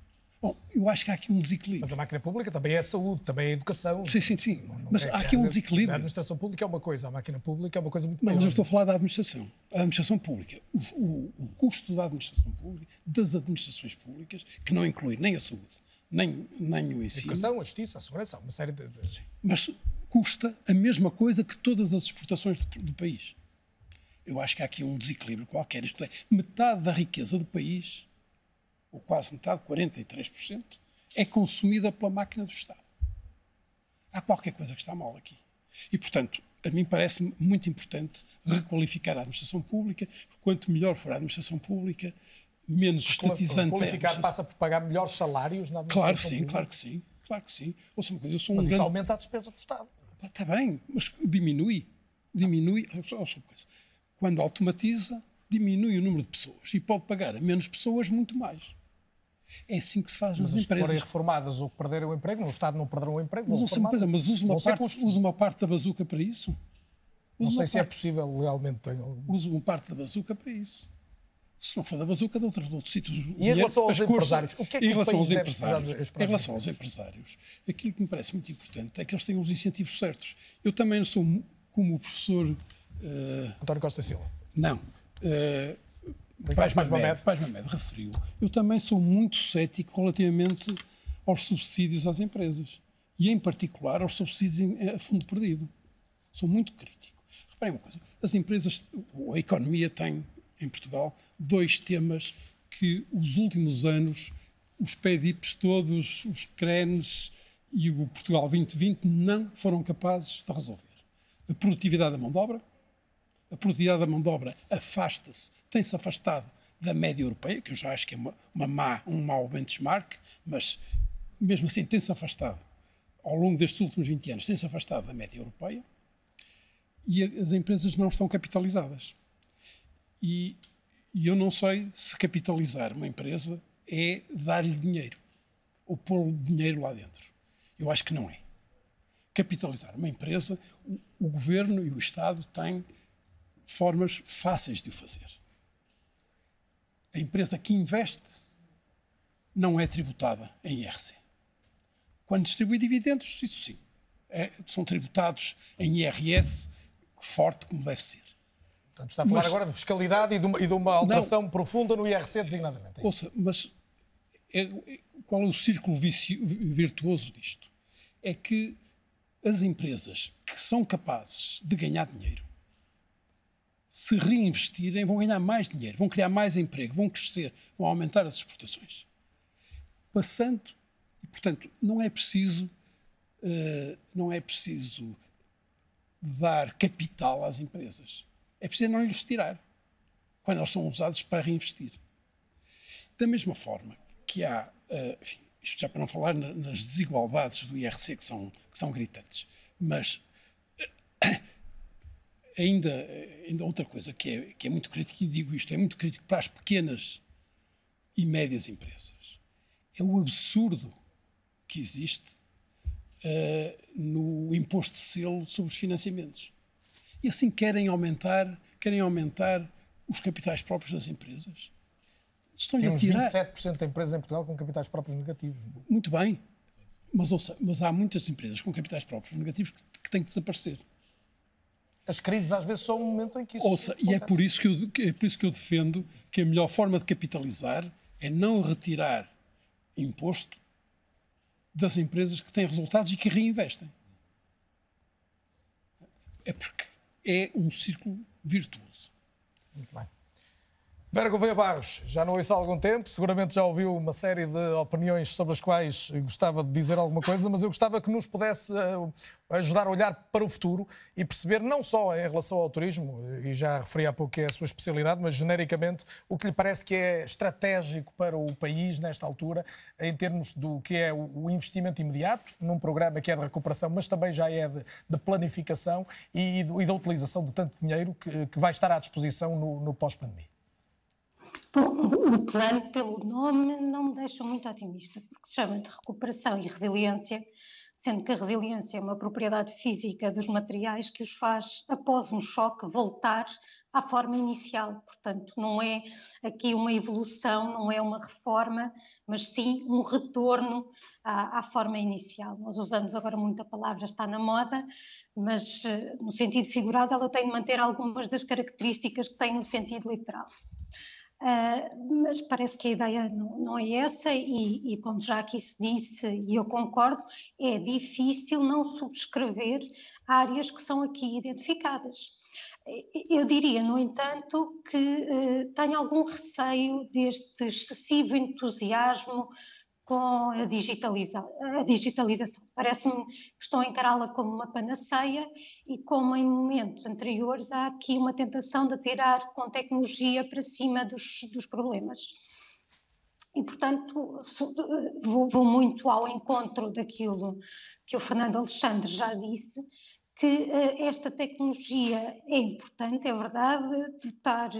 Bom, eu acho que há aqui um desequilíbrio. Mas a máquina pública também é a saúde, também é a educação. Sim, sim, sim. Não, não mas há aqui um desequilíbrio. A administração pública é uma coisa, a máquina pública é uma coisa muito. Mas eu estou a falar da administração. A administração pública, o, o, o custo da administração pública, das administrações públicas, que não inclui nem a saúde, nem, nem o ensino. A educação, a justiça, a segurança, uma série de... de... Mas custa a mesma coisa que todas as exportações do, do país. Eu acho que há aqui um desequilíbrio qualquer. Isto é, metade da riqueza do país, ou quase metade, 43%, é consumida pela máquina do Estado. Há qualquer coisa que está mal aqui. E, portanto, a mim parece-me muito importante requalificar a administração pública. Quanto melhor for a administração pública, menos estatizante Qualificar é passa por pagar melhores salários na administração claro que sim, pública? Claro que sim, claro que sim. Ouça uma coisa, eu sou um mas grande... isso aumenta a despesa do Estado. Está bem, mas diminui. Diminui. Ouça uma coisa quando automatiza, diminui o número de pessoas e pode pagar a menos pessoas muito mais. É assim que se faz mas nas as empresas. que forem reformadas ou perderem o emprego, no Estado não perderão o emprego. Mas, ouça uma coisa, mas usa uma, parte, usa uma parte da bazuca para isso? Não Usa sei uma se é parte- possível legalmente. Tenho... Usa uma parte da bazuca para isso. Se não for da bazuca, de outro, de outro sítio. E em relação aos empresários, o que é que em relação aos empresários, Em relação aos empresários, aquilo que me parece muito importante é que eles tenham os incentivos certos. Eu também não sou como o professor. eh, António Costa Silva. Não. Uh, Paz Mamed. Paz Mamed referiu. Eu também sou muito cético relativamente aos subsídios às empresas. E, em particular, aos subsídios a fundo perdido. Sou muito crítico. Reparem uma coisa. As empresas, a economia tem, em Portugal, dois temas que, os últimos anos, os PEDIPs todos, os CRENs e o Portugal 2020 não foram capazes de resolver. A produtividade da mão de obra, a produtividade da mão de obra afasta-se, tem-se afastado da média europeia, que eu já acho que é uma, uma má, um mau benchmark, mas mesmo assim tem-se afastado, ao longo destes últimos 20 anos, tem-se afastado da média europeia e as empresas não estão capitalizadas. E, e eu não sei se capitalizar uma empresa é dar-lhe dinheiro ou pôr dinheiro lá dentro. Eu acho que não é. Capitalizar uma empresa, o, o governo e o Estado têm formas fáceis de o fazer. A empresa que investe não é tributada em IRC. Quando distribui dividendos, isso sim, é- são tributados em IRS forte, como deve ser. Portanto, está a falar Mas- agora de fiscalidade e de uma, e de uma alteração profunda no IRC, designadamente. Ouça, mas é- é- qual é o círculo vici- virtuoso disto? É que as empresas que são capazes de ganhar dinheiro, se reinvestirem, vão ganhar mais dinheiro, vão criar mais emprego, vão crescer, vão aumentar as exportações. Passando, e portanto, não é preciso, eh, não é preciso dar capital às empresas. É preciso não lhes tirar, quando elas são usadas para reinvestir. Da mesma forma que há, eh, enfim, isto já para não falar na- nas desigualdades do IRC que são, que são gritantes, mas ainda, ainda outra coisa que é, que é muito crítico, e digo isto, é muito crítico para as pequenas e médias empresas, é o absurdo que existe eh, no imposto de selo sobre os financiamentos. E assim querem aumentar, querem aumentar os capitais próprios das empresas. Estão-lhe a tirar. 27% de empresas em Portugal com capitais próprios negativos. Muito bem. Mas, ouça, mas há muitas empresas com capitais próprios negativos que, que têm que desaparecer. As crises às vezes são um momento em que isso Ouça, e é acontece. por, isso que eu, é por isso que eu defendo que a melhor forma de capitalizar é não retirar imposto das empresas que têm resultados e que reinvestem. É porque é um círculo virtuoso. Muito bem. Vera Gouveia Barros, já não ouço há algum tempo, seguramente já ouviu uma série de opiniões sobre as quais gostava de dizer alguma coisa, mas eu gostava que nos pudesse eh, ajudar a olhar para o futuro e perceber não só em relação ao turismo, e já referi há pouco que é a sua especialidade, mas genericamente o que lhe parece que é estratégico para o país nesta altura, em termos do que é o investimento imediato, num programa que é de recuperação, mas também já é de, de planificação e, e da utilização de tanto dinheiro que, que vai estar à disposição no, no pós-pandemia. Bom, o plano, pelo nome, não me deixa muito otimista, porque se chama de recuperação e resiliência, sendo que a resiliência é uma propriedade física dos materiais que os faz, após um choque, voltar à forma inicial. Portanto, não é aqui uma evolução, não é uma reforma, mas sim um retorno à, à forma inicial. Nós usamos agora muito a palavra está na moda, mas eh, no sentido figurado ela tem de manter algumas das características que tem no sentido literal. Uh, mas parece que a ideia não, não é essa, e, e como já aqui se disse, e eu concordo, é difícil não subscrever áreas que são aqui identificadas. Eu diria, no entanto, que uh, tenho algum receio deste excessivo entusiasmo com a, digitaliza a digitalização. Parece-me que estão a encará-la como uma panaceia e como em momentos anteriores há aqui uma tentação de tirar com tecnologia para cima dos, dos problemas. E, portanto, vou, vou muito ao encontro daquilo que o Fernando Alexandre já disse, que uh, esta tecnologia é importante, é verdade, dotar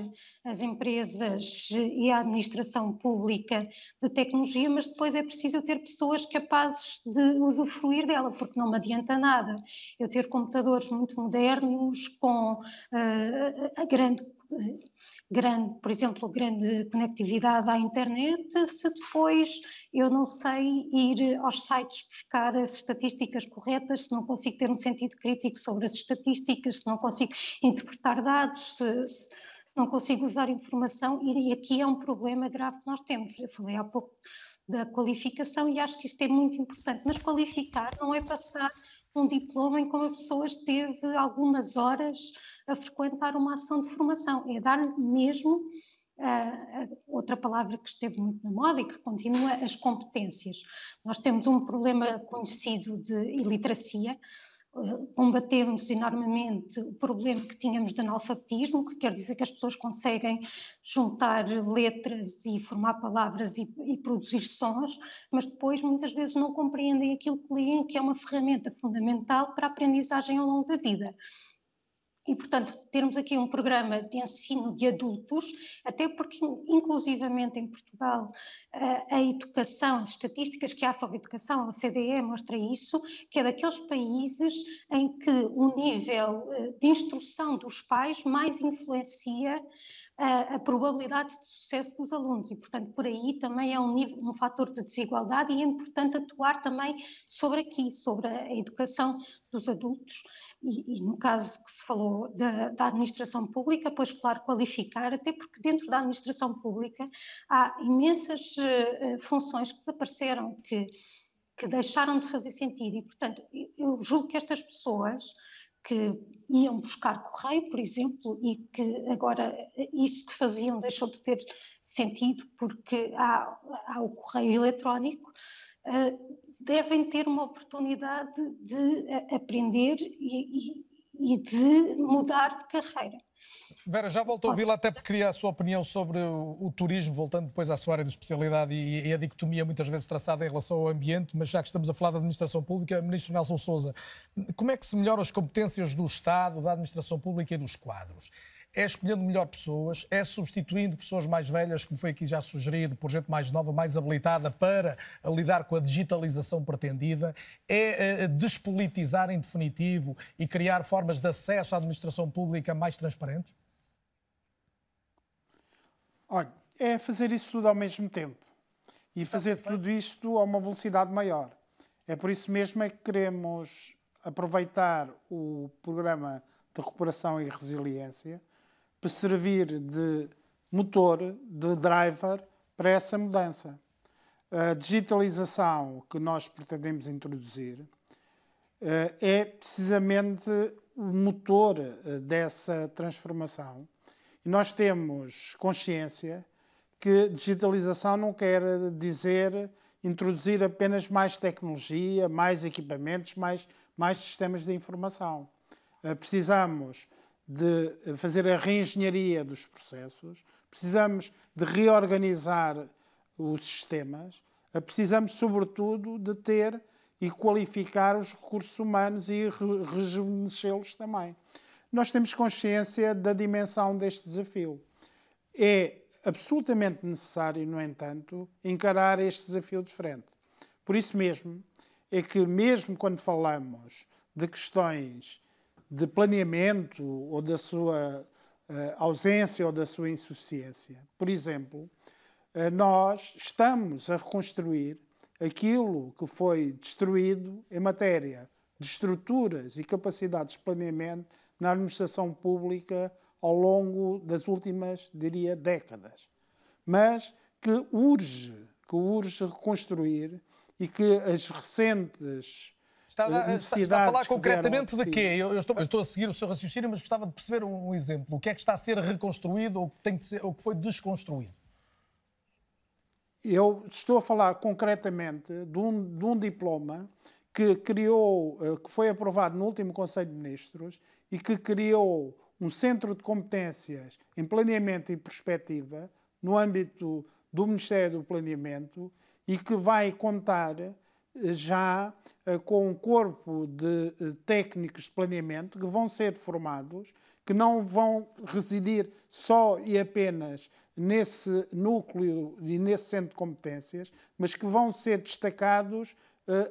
as empresas e a administração pública de tecnologia, mas depois é preciso ter pessoas capazes de usufruir dela, porque não me adianta nada eu ter computadores muito modernos com uh, a grande grande, por exemplo, grande conectividade à internet, se depois eu não sei ir aos sites buscar as estatísticas corretas, se não consigo ter um sentido crítico sobre as estatísticas, se não consigo interpretar dados, se, se, se não consigo usar informação, e aqui é um problema grave que nós temos. Eu falei há pouco da qualificação e acho que isto é muito importante, mas qualificar não é passar um diploma em como a pessoa esteve algumas horas a frequentar uma ação de formação, é dar mesmo uh, outra palavra que esteve muito na moda e que continua, as competências. Nós temos um problema conhecido de iliteracia, combatemos enormemente o problema que tínhamos de analfabetismo, que quer dizer que as pessoas conseguem juntar letras e formar palavras e, e, produzir sons, mas depois muitas vezes não compreendem aquilo que leem, que é uma ferramenta fundamental para a aprendizagem ao longo da vida. E, portanto, termos aqui um programa de ensino de adultos, até porque, inclusivamente em Portugal, a educação, as estatísticas que há sobre educação, a CDE mostra isso, que é daqueles países em que o nível eh, de instrução dos pais mais influencia a, a, probabilidade de sucesso dos alunos. E, portanto, por aí também é um, nível, um fator de desigualdade e é importante atuar também sobre aqui, sobre a educação dos adultos. E, e, no caso que se falou da, da, administração pública, pois claro, qualificar, até porque dentro da administração pública há imensas uh, funções que desapareceram, que, que deixaram de fazer sentido. E, portanto, eu julgo que estas pessoas que iam buscar correio, por exemplo, e que agora isso que faziam deixou de ter sentido porque há, há o correio eletrónico, uh, devem ter uma oportunidade de aprender e, e, e de mudar de carreira. Vera, já voltou a ouvi-la até porque queria a sua opinião sobre o, o, turismo, voltando depois à sua área de especialidade e, e, a dicotomia muitas vezes traçada em relação ao ambiente, mas já que estamos a falar da administração pública, Ministro Nelson Souza, como é que se melhoram as competências do Estado, da administração pública e dos quadros? É escolhendo melhor pessoas, é substituindo pessoas mais velhas, como foi aqui já sugerido, por gente mais nova, mais habilitada para lidar com a digitalização pretendida, é, é despolitizar em definitivo e criar formas de acesso à administração pública mais transparentes? Olha, é fazer isso tudo ao mesmo tempo e fazer tudo isto a uma velocidade maior. É por isso mesmo é que queremos aproveitar o programa de recuperação e resiliência para servir de motor, de driver para essa mudança. A digitalização que nós pretendemos introduzir eh, é precisamente o motor eh, dessa transformação. E nós temos consciência que digitalização não quer dizer introduzir apenas mais tecnologia, mais equipamentos, mais, mais sistemas de informação. Eh, precisamos de fazer a reengenharia dos processos, precisamos de reorganizar os sistemas, precisamos, sobretudo, de ter e qualificar os recursos humanos e rejuvenescê-los também. Nós temos consciência da dimensão deste desafio. É absolutamente necessário, no entanto, encarar este desafio de frente. Por isso mesmo é que, mesmo quando falamos de questões de planeamento ou da sua uh, ausência ou da sua insuficiência. Por exemplo, uh, nós estamos a reconstruir aquilo que foi destruído em matéria de estruturas e capacidades de planeamento na administração pública ao longo das últimas, diria, décadas. Mas que urge, que urge reconstruir e que as recentes Está, a, está a falar concretamente de quê? Eu, eu, estou, eu, estou, a seguir o seu raciocínio, mas gostava de perceber um, um exemplo. O que é que está a ser reconstruído ou que, tem de ser, ou que foi desconstruído? Eu estou a falar concretamente de um, de um diploma que criou, eh, que foi aprovado no último Conselho de Ministros e que criou um centro de competências em planeamento e perspectiva no âmbito do Ministério do Planeamento e que vai contar já com um corpo de técnicos de planeamento que vão ser formados, que não vão residir só e apenas nesse núcleo e nesse centro de competências, mas que vão ser destacados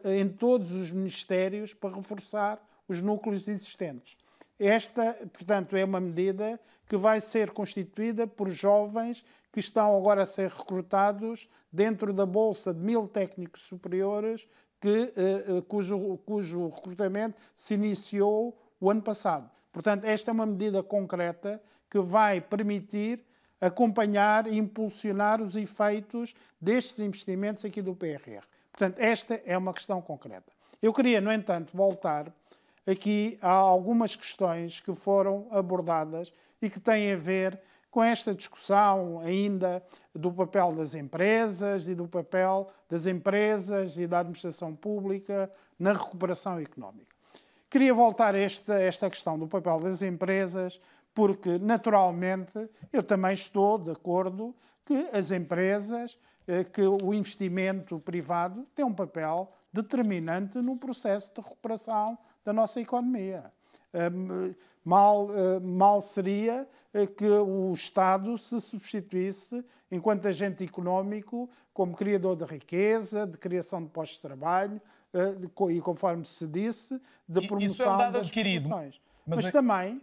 em todos os ministérios para reforçar os núcleos existentes. Esta, portanto, é uma medida que vai ser constituída por jovens que estão agora a ser recrutados dentro da bolsa de mil técnicos superiores que, uh, cujo, cujo recrutamento se iniciou o ano passado. Portanto, esta é uma medida concreta que vai permitir acompanhar e impulsionar os efeitos destes investimentos aqui do PRR. Portanto, esta é uma questão concreta. Eu queria, no entanto, voltar aqui a algumas questões que foram abordadas e que têm a ver com esta discussão ainda do papel das empresas e do papel das empresas e da administração pública na recuperação económica. Queria voltar a esta, esta questão do papel das empresas, porque, naturalmente, eu também estou de acordo que as empresas, eh, que o investimento privado tem um papel determinante no processo de recuperação da nossa economia. Mal, mal seria eh, que o Estado se substituísse, enquanto agente económico, como criador de riqueza, de criação de postos de trabalho eh, e, conforme se disse, de promoção Isso é um dado das adquirido. Mas, mas é... também,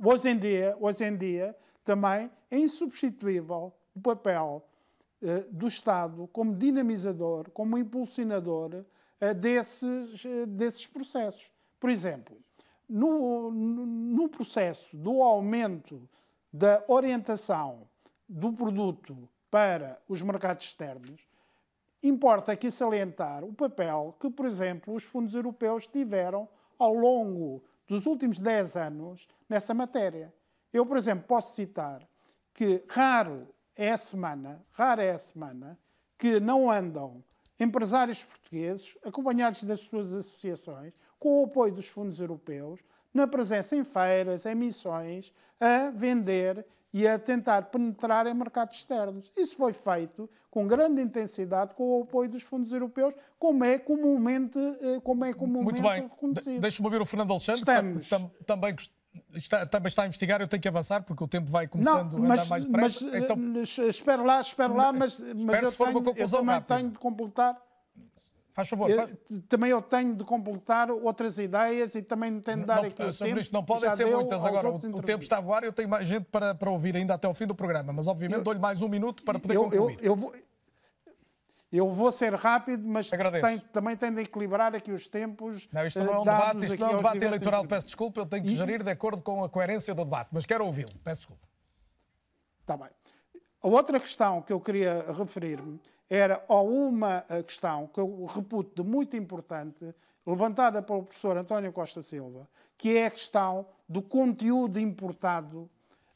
hoje em, dia, hoje em dia, também é insubstituível o papel eh, do Estado como dinamizador, como impulsionador desses, desses processos. Por exemplo, no, no processo do aumento da orientação do produto para os mercados externos, importa aqui salientar o papel que, por exemplo, os fundos europeus tiveram ao longo dos últimos 10 anos nessa matéria. Eu, por exemplo, posso citar que raro é a semana, rara é a semana que não andam empresários portugueses, acompanhados das suas associações, com o apoio dos fundos europeus, na presença em feiras, em missões, a vender e a tentar penetrar em mercados externos. Isso foi feito com grande intensidade com o apoio dos fundos europeus, como é comumente, eh, como é comumente Muito bem. reconhecido. Deixa-me ouvir o Fernando Alexandre, Estamos... que também Está, também está a investigar, eu tenho que avançar porque o tempo vai começando não, mas, a andar mais depressa. Mas, então... Eh, espero lá, espero lá, mas, mas eu, tenho, eu também tenho de completar. Faz favor. Faz... Também eu tenho de completar outras ideias e também tenho de dar não, aqui o sobre tempo. Isto não podem ser muitas agora. O, o, tempo está a voar eu tenho mais gente para, para ouvir ainda até ao fim do programa, mas obviamente dou-lhe mais um minuto para poder eu, concluir. Eu, eu, vou, eu vou ser rápido, mas tenho, também tenho de equilibrar aqui os tempos. Não, isto não é um debate, isto não é um debate eleitoral, peço desculpa, eu tenho que e... gerir de acordo com a coerência do debate, mas quero ouvi-lo, peço desculpa. Está bem. A outra questão que eu queria referir-me era a uma questão que eu reputo de muito importante, levantada pelo professor António Costa Silva, que é a questão do conteúdo importado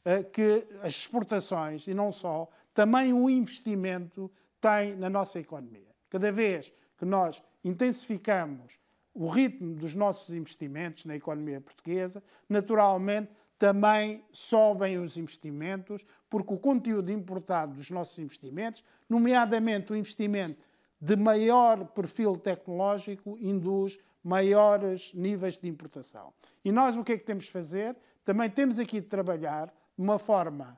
eh, que as exportações, e não só, também o investimento tem na nossa economia. Cada vez que nós intensificamos o ritmo dos nossos investimentos na economia portuguesa, naturalmente também sobem os investimentos, porque o conteúdo importado dos nossos investimentos, nomeadamente o investimento de maior perfil tecnológico, induz maiores níveis de importação. E nós o que é que temos de fazer? Também temos aqui de trabalhar de uma forma,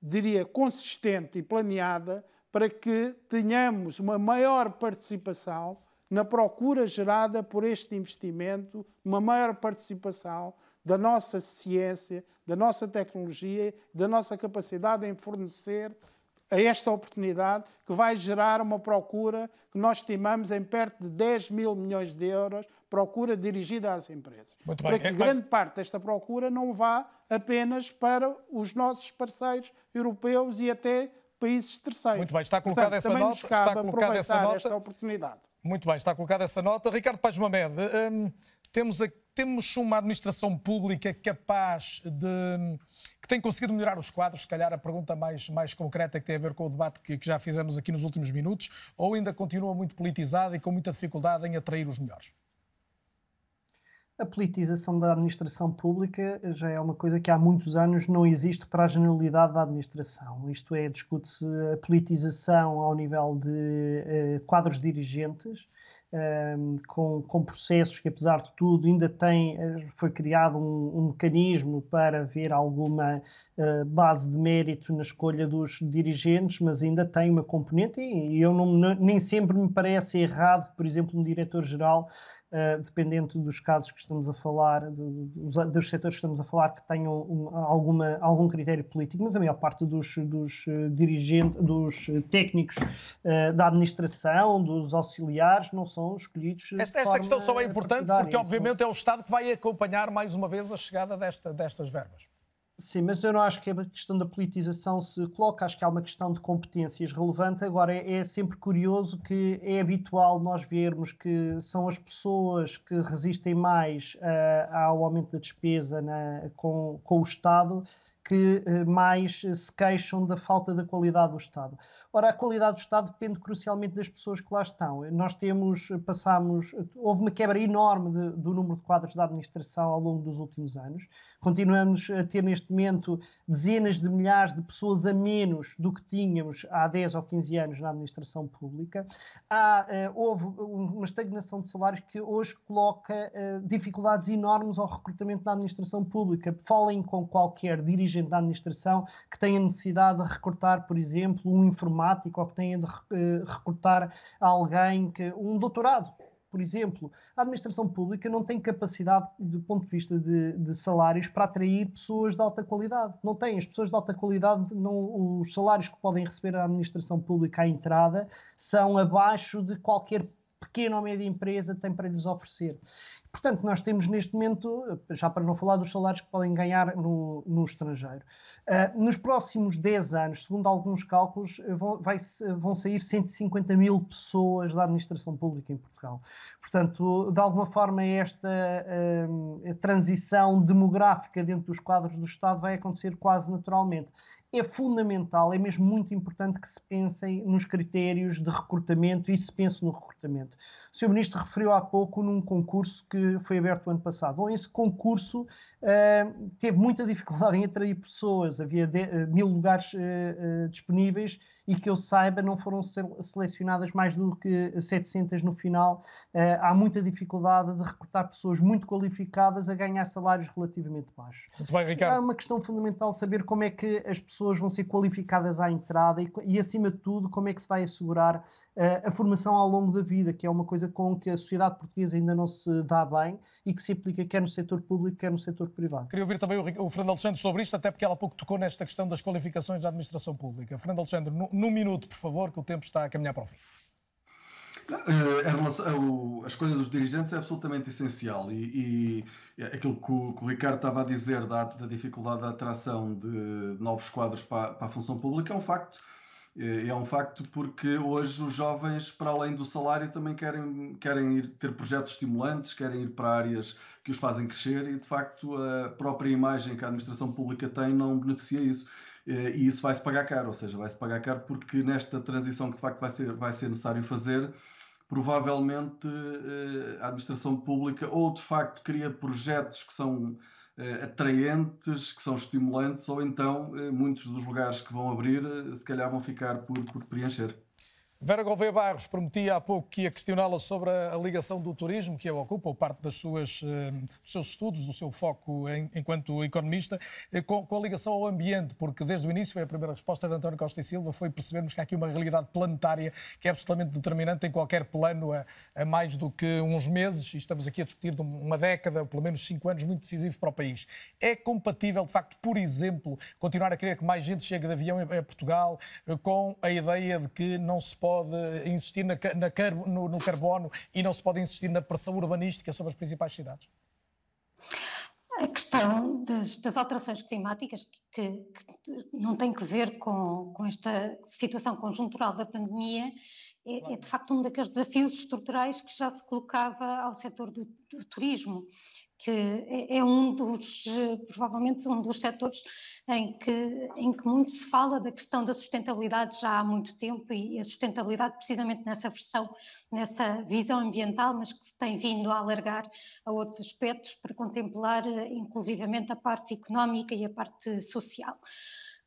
diria, consistente e planeada para que tenhamos uma maior participação na procura gerada por este investimento, uma maior participação da nossa ciência, da nossa tecnologia, da nossa capacidade em fornecer a esta oportunidade que vai gerar uma procura que nós estimamos em perto de 10 mil milhões de euros, procura dirigida às empresas. Muito bem. Para que é, grande mas... parte desta procura não vá apenas para os nossos parceiros europeus e até países terceiros. Muito bem, está colocada essa nota. Está colocada essa nota. Esta oportunidade. Muito bem, está colocada essa nota. Ricardo Paz Mamed, hum, temos, temos uma administração pública capaz de. que tem conseguido melhorar os quadros? Se calhar a pergunta mais, mais concreta que tem a ver com o debate que, que já fizemos aqui nos últimos minutos, ou ainda continua muito politizada e com muita dificuldade em atrair os melhores? A politização da administração pública já é uma coisa que há muitos anos não existe para a generalidade da administração. Isto é, discute-se a politização ao nível de uh, quadros dirigentes, um, com, com, processos que, apesar de tudo, ainda tem, eh, foi criado um, um mecanismo para ver alguma uh, base de mérito na escolha dos dirigentes, mas ainda tem uma componente, e eu não, nem sempre me parece errado por exemplo, um diretor-geral uh, dependente dos casos que estamos a falar, dos, dos setores que estamos a falar, que tenham um, alguma, algum critério político, mas a maior parte dos, dos eh, dirigentes, dos técnicos uh, da administração, dos auxiliares, não são escolhidos. Esta, esta questão só é importante porque, obviamente, é o Estado que vai acompanhar mais uma vez a chegada desta, destas verbas. Sim, mas eu não acho que a questão da politização se coloca, acho que há uma questão de competências relevante. Agora, é, é, sempre curioso que é habitual nós vermos que são as pessoas que resistem mais uh, ao aumento da despesa na, com, com o Estado que uh, mais se queixam da falta da qualidade do Estado. Ora, a qualidade do Estado depende crucialmente das pessoas que lá estão. Nós temos, passamos, houve uma quebra enorme de, do número de quadros da administração ao longo dos últimos anos. Continuamos a ter neste momento dezenas de milhares de pessoas a menos do que tínhamos há 10 ou 15 anos na administração pública. Há, uh, houve uma estagnação de salários que hoje coloca uh, dificuldades enormes ao recrutamento da administração pública. Falem com qualquer dirigente da administração que tenha necessidade de recrutar, por exemplo, um informático informático ou que tenha de uh, recrutar alguém que um doutorado, por exemplo, a administração pública não tem capacidade, do ponto de vista de, de, salários, para atrair pessoas de alta qualidade. Não tem. As pessoas de alta qualidade, não, os salários que podem receber a administração pública à entrada são abaixo de qualquer pequena ou média empresa tem para lhes oferecer. Portanto, nós temos neste momento, já para não falar dos salários que podem ganhar no, no estrangeiro, uh, nos próximos 10 anos, segundo alguns cálculos, vão, vai, vão sair 150 mil pessoas da administração pública em Portugal. Portanto, de alguma forma, esta uh, transição demográfica dentro dos quadros do Estado vai acontecer quase naturalmente é fundamental, é mesmo muito importante que se pensem nos critérios de recrutamento e se pense no recrutamento. O Sr. Ministro referiu há pouco num concurso que foi aberto o ano passado. Bom, esse concurso uh, teve muita dificuldade em atrair pessoas, havia de, uh, mil lugares uh, disponíveis e que eu saiba não foram selecionadas mais do que 700 no final. há muita dificuldade de recrutar pessoas muito qualificadas a ganhar salários relativamente baixos. Muito bem, Ricardo. É uma questão fundamental saber como é que as pessoas vão ser qualificadas à entrada e, e acima de tudo, como é que se vai assegurar a formação ao longo da vida, que é uma coisa com que a sociedade portuguesa ainda não se dá bem e que se aplica quer no setor público, quer no setor privado. Queria ouvir também o Fernando Alexandre sobre isto, até porque ela há pouco tocou nesta questão das qualificações da administração pública. Fernando Alexandre, num minuto, por favor, que o tempo está a caminhar para o fim. Eh, a escolha dos dirigentes é absolutamente essencial e, e aquilo que o, que o, Ricardo estava a dizer da, da dificuldade da atração de novos quadros para, para a função pública é um facto é um facto porque hoje os jovens, para além do salário, também querem, querem ir ter projetos estimulantes, querem ir para áreas que os fazem crescer e, de facto, a própria imagem que a administração pública tem não beneficia isso. E isso vai-se pagar caro, ou seja, vai-se pagar caro porque nesta transição que, de facto, vai ser, vai ser necessário fazer, provavelmente eh, a administração pública ou, de facto, cria projetos que são atraentes, que são estimulantes, ou então uh, muitos dos lugares que vão abrir, uh, se calhar vão ficar por, por preencher. Vera Gouveia Barros prometia há pouco que ia questioná-la sobre a ligação do turismo que a ocupa, ou parte das suas, eh, dos seus estudos, do seu foco em, enquanto economista, eh, com, com, a ligação ao ambiente, porque desde o início foi a primeira resposta de António Costa e Silva, foi percebermos que há aqui uma realidade planetária que é absolutamente determinante em qualquer plano a, a mais do que uns meses, e estamos aqui a discutir uma década, pelo menos cinco anos, muito decisivos para o país. É compatível, de facto, por exemplo, continuar a querer que mais gente chegue de avião a Portugal eh, com a ideia de que não se pode pode insistir na, na, no, no carbono e não se pode insistir na pressão urbanística sobre as principais cidades? A questão das, das alterações climáticas, que, que, não tem que ver com, com esta situação conjuntural da pandemia, é, é, de facto um daqueles desafios estruturais que já se colocava ao setor do, do turismo que é, é um dos, provavelmente um dos setores em que, em que muito se fala da questão da sustentabilidade já há muito tempo e a sustentabilidade precisamente nessa versão, nessa visão ambiental, mas que se tem vindo a alargar a outros aspectos para contemplar inclusivamente a parte económica e a parte social.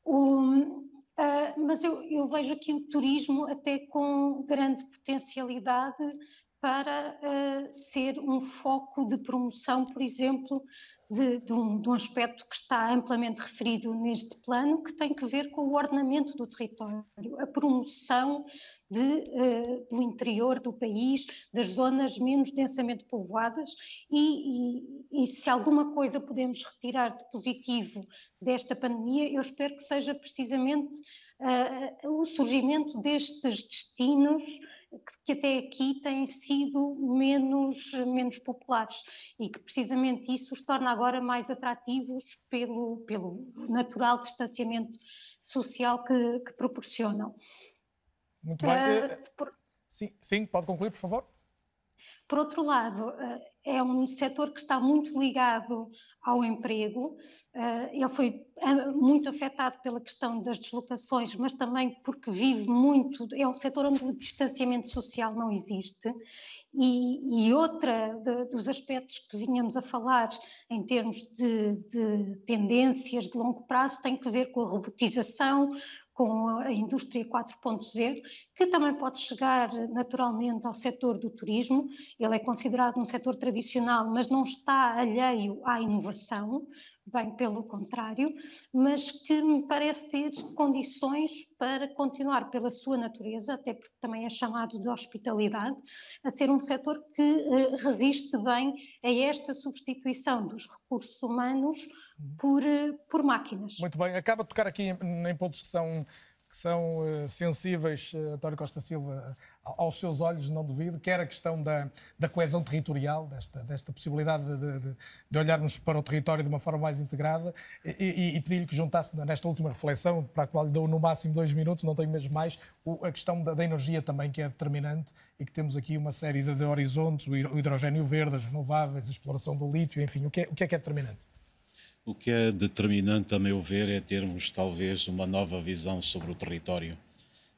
O, uh, mas eu, eu vejo aqui o turismo até com grande potencialidade para uh, ser um foco de promoção, por exemplo, de, de, um, de, um, aspecto que está amplamente referido neste plano, que tem que ver com o ordenamento do território, a promoção de, uh, do interior do país, das zonas menos densamente povoadas, e, e, e, se alguma coisa podemos retirar de positivo desta pandemia, eu espero que seja precisamente uh, o surgimento destes destinos que até aqui têm sido menos, menos populares e que precisamente isso os torna agora mais atrativos pelo, pelo natural distanciamento social que, que proporcionam. Muito bem. Uh, por... sim, sim, pode concluir, por favor. Por outro lado, eh, é um setor que está muito ligado ao emprego, eh, ele foi muito afetado pela questão das deslocações, mas também porque vive muito, é um setor onde o distanciamento social não existe. E, e outra de, dos aspectos que vinhamos a falar em termos de, de tendências de longo prazo tem que ver com a robotização, com a indústria 4.0, que também pode chegar naturalmente ao setor do turismo. Ele é considerado um setor tradicional, mas não está alheio à inovação, bem pelo contrário, mas que me parece ter condições para continuar pela sua natureza, até porque também é chamado de hospitalidade, a ser um setor que uh, resiste bem a esta substituição dos recursos humanos por, uh, por máquinas. Muito bem, acaba de tocar aqui em, em pontos que são que são uh, sensíveis, uh, António Costa Silva, aos seus olhos, não duvido, quer a questão da, da coesão territorial, desta, desta possibilidade de, de, de, olharmos para o território de uma forma mais integrada, e, e, pedir-lhe que juntasse nesta última reflexão, para a qual lhe dou no máximo dois minutos, não tenho mesmo mais, a questão da, da, energia também, que é determinante, e que temos aqui uma série de, de horizontes, o hidrogênio verde, as renováveis, a exploração do lítio, enfim, o que é, o que é, que é determinante? O que é determinante, a meu ver, é termos talvez uma nova visão sobre o território.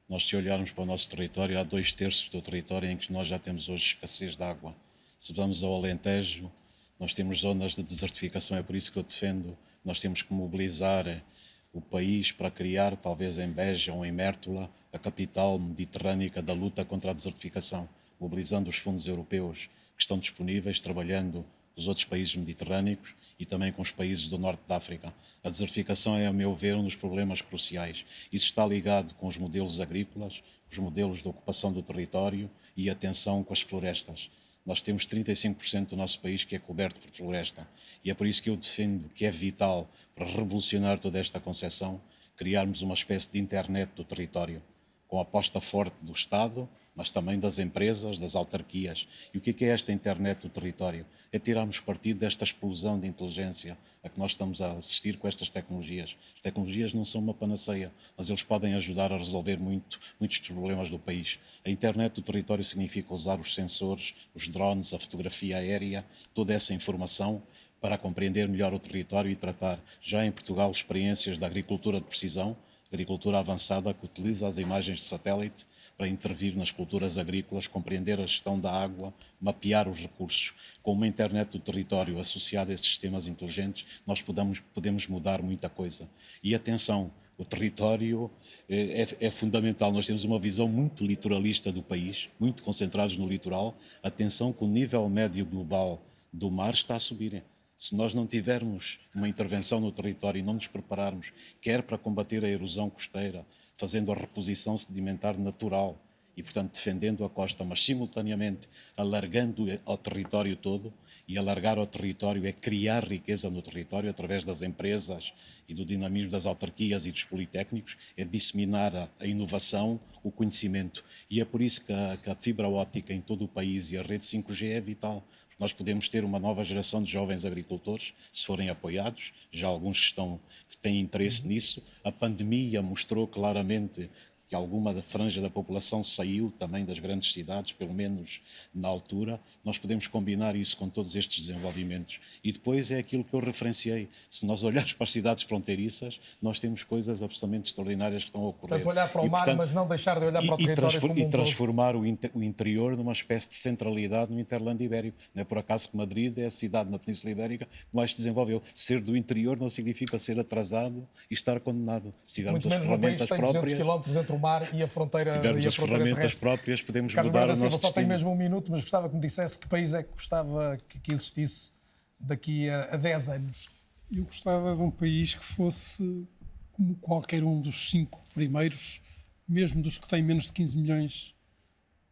Nós, se olharmos para o nosso território, há dois terços do território em que nós já temos hoje escassez de água. Se vamos ao Alentejo, nós temos zonas de desertificação, é por isso que eu defendo. Nós temos que mobilizar o país para criar, talvez em Beja ou em Mértola, a capital mediterrânica da luta contra a desertificação, mobilizando os fundos europeus que estão disponíveis, trabalhando dos outros países mediterrâneos e também com os países do norte da África. A desertificação é, a meu ver, um dos problemas cruciais. Isso está ligado com os modelos agrícolas, os modelos de ocupação do território e a tensão com as florestas. Nós temos 35% do nosso país que é coberto por floresta e é por isso que eu defendo que é vital para revolucionar toda esta concepção criarmos uma espécie de internet do território, com aposta forte do Estado, mas também das empresas, das autarquias. E o que é esta internet do território? É tirarmos partido desta explosão de inteligência a que nós estamos a assistir com estas tecnologias. As tecnologias não são uma panaceia, mas eles podem ajudar a resolver muito, muitos problemas do país. A internet do território significa usar os sensores, os drones, a fotografia aérea, toda essa informação para compreender melhor o território e tratar já em Portugal experiências da agricultura de precisão, agricultura avançada que utiliza as imagens de satélite para intervir nas culturas agrícolas, compreender a gestão da água, mapear os recursos. Com uma internet do território associada a esses sistemas inteligentes, nós podemos, podemos mudar muita coisa. E atenção, o território é, é, é, fundamental. Nós temos uma visão muito litoralista do país, muito concentrados no litoral. Atenção que o nível médio global do mar está a subir. Se nós não tivermos uma intervenção no território e não nos prepararmos, quer para combater a erosão costeira, fazendo a reposição sedimentar natural e, portanto, defendendo a costa, mas simultaneamente alargando ao território todo, e alargar ao território é criar riqueza no território através das empresas e do dinamismo das autarquias e dos politécnicos, é disseminar a, inovação, o conhecimento. E é por isso que a, que a fibra óptica em todo o país e a rede 5G é vital nós podemos ter uma nova geração de jovens agricultores, se forem apoiados, já alguns que, estão, que têm interesse nisso. A pandemia mostrou claramente que alguma da franja da população saiu também das grandes cidades, pelo menos na altura, nós podemos combinar isso com todos estes desenvolvimentos. E depois é aquilo que eu referenciei. Se nós olharmos para as cidades fronteiriças, nós temos coisas absolutamente extraordinárias que estão a ocorrer. Portanto, olhar para o e, mar, portanto, mas não deixar de olhar para o território e, um e transformar o, inter, o, interior numa espécie de centralidade no interlando ibérico. Não é por acaso que Madrid é a cidade na Península Ibérica que mais se desenvolveu. Ser do interior não significa ser atrasado e estar condenado. Se tivermos Muito as menos ferramentas próprias... o mar e a fronteira Se tivermos e as ferramentas terrestre. próprias, podemos Carlos mudar o Silva, nosso só tem destino. mesmo um minuto, mas gostava que me dissesse que país é que gostava que, que existisse daqui a, a 10 anos. Eu gostava de um país que fosse como qualquer um dos cinco primeiros, mesmo dos que têm menos de 15 milhões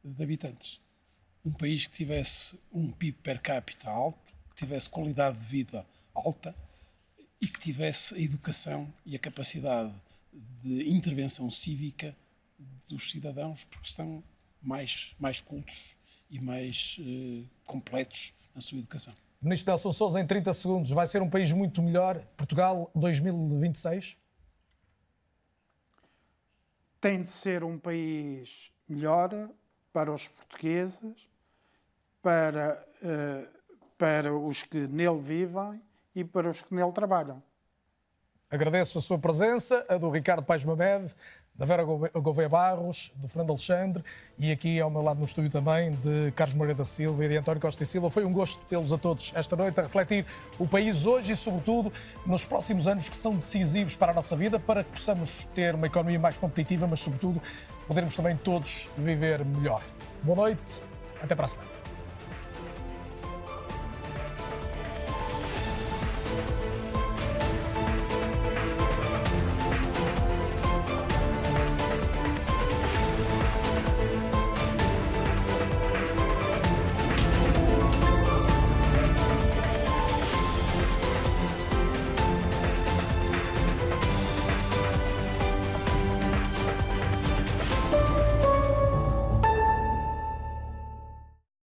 de habitantes. Um país que tivesse um PIB per capita alto, que tivesse qualidade de vida alta e que tivesse a educação e a capacidade de intervenção cívica dos cidadãos, porque estão mais, mais cultos e mais eh, completos na sua educação. Ministro Nelson Sousa, em 30 segundos, vai ser um país muito melhor, Portugal 2026? Tem de ser um país melhor para os portugueses, para, eh, para os que nele vivem e para os que nele trabalham. Agradeço a sua presença, a do Ricardo Paes Mamed, da Vera Gouveia Barros, do Fernando Alexandre e aqui ao meu lado no estúdio também de Carlos Moreira da Silva e de António Costa e Silva. Foi um gosto tê-los a todos esta noite a refletir o país hoje e, sobretudo, nos próximos anos que são decisivos para a nossa vida, para que possamos ter uma economia mais competitiva, mas, sobretudo, podermos também todos viver melhor. Boa noite, até para a semana.